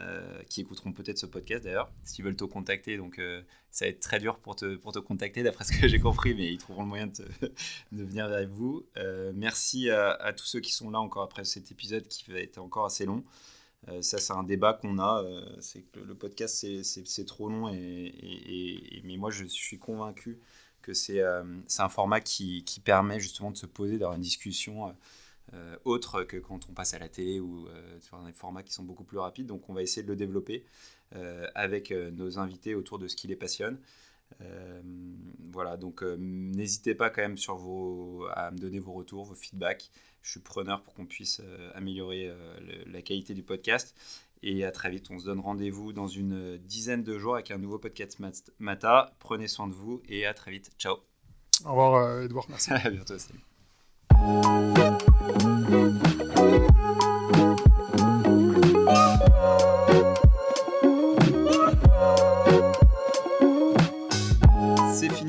Euh, qui écouteront peut-être ce podcast d'ailleurs, s'ils veulent te contacter. Donc euh, ça va être très dur pour te, pour te contacter d'après ce que j'ai compris, mais ils trouveront le moyen de, venir vers vous. Euh, merci à, tous ceux qui sont là encore après cet épisode qui va être encore assez long. ça, c'est un débat qu'on a. c'est que le podcast, c'est trop long, et, mais moi, je suis convaincu que c'est un format qui, qui, permet justement de se poser, d'avoir une discussion euh, autre que quand on passe à la télé ou euh, sur des formats qui sont beaucoup plus rapides. Donc on va essayer de le développer euh, avec nos invités autour de ce qui les passionne. voilà, donc n'hésitez pas quand même sur vos, à me donner vos retours, vos feedbacks. Je suis preneur pour qu'on puisse améliorer la qualité du podcast. Et à très vite, on se donne rendez-vous dans une dizaine de jours avec un nouveau podcast Mata. Prenez soin de vous et à très vite. Ciao. Au revoir Edouard, merci. à bientôt, salut.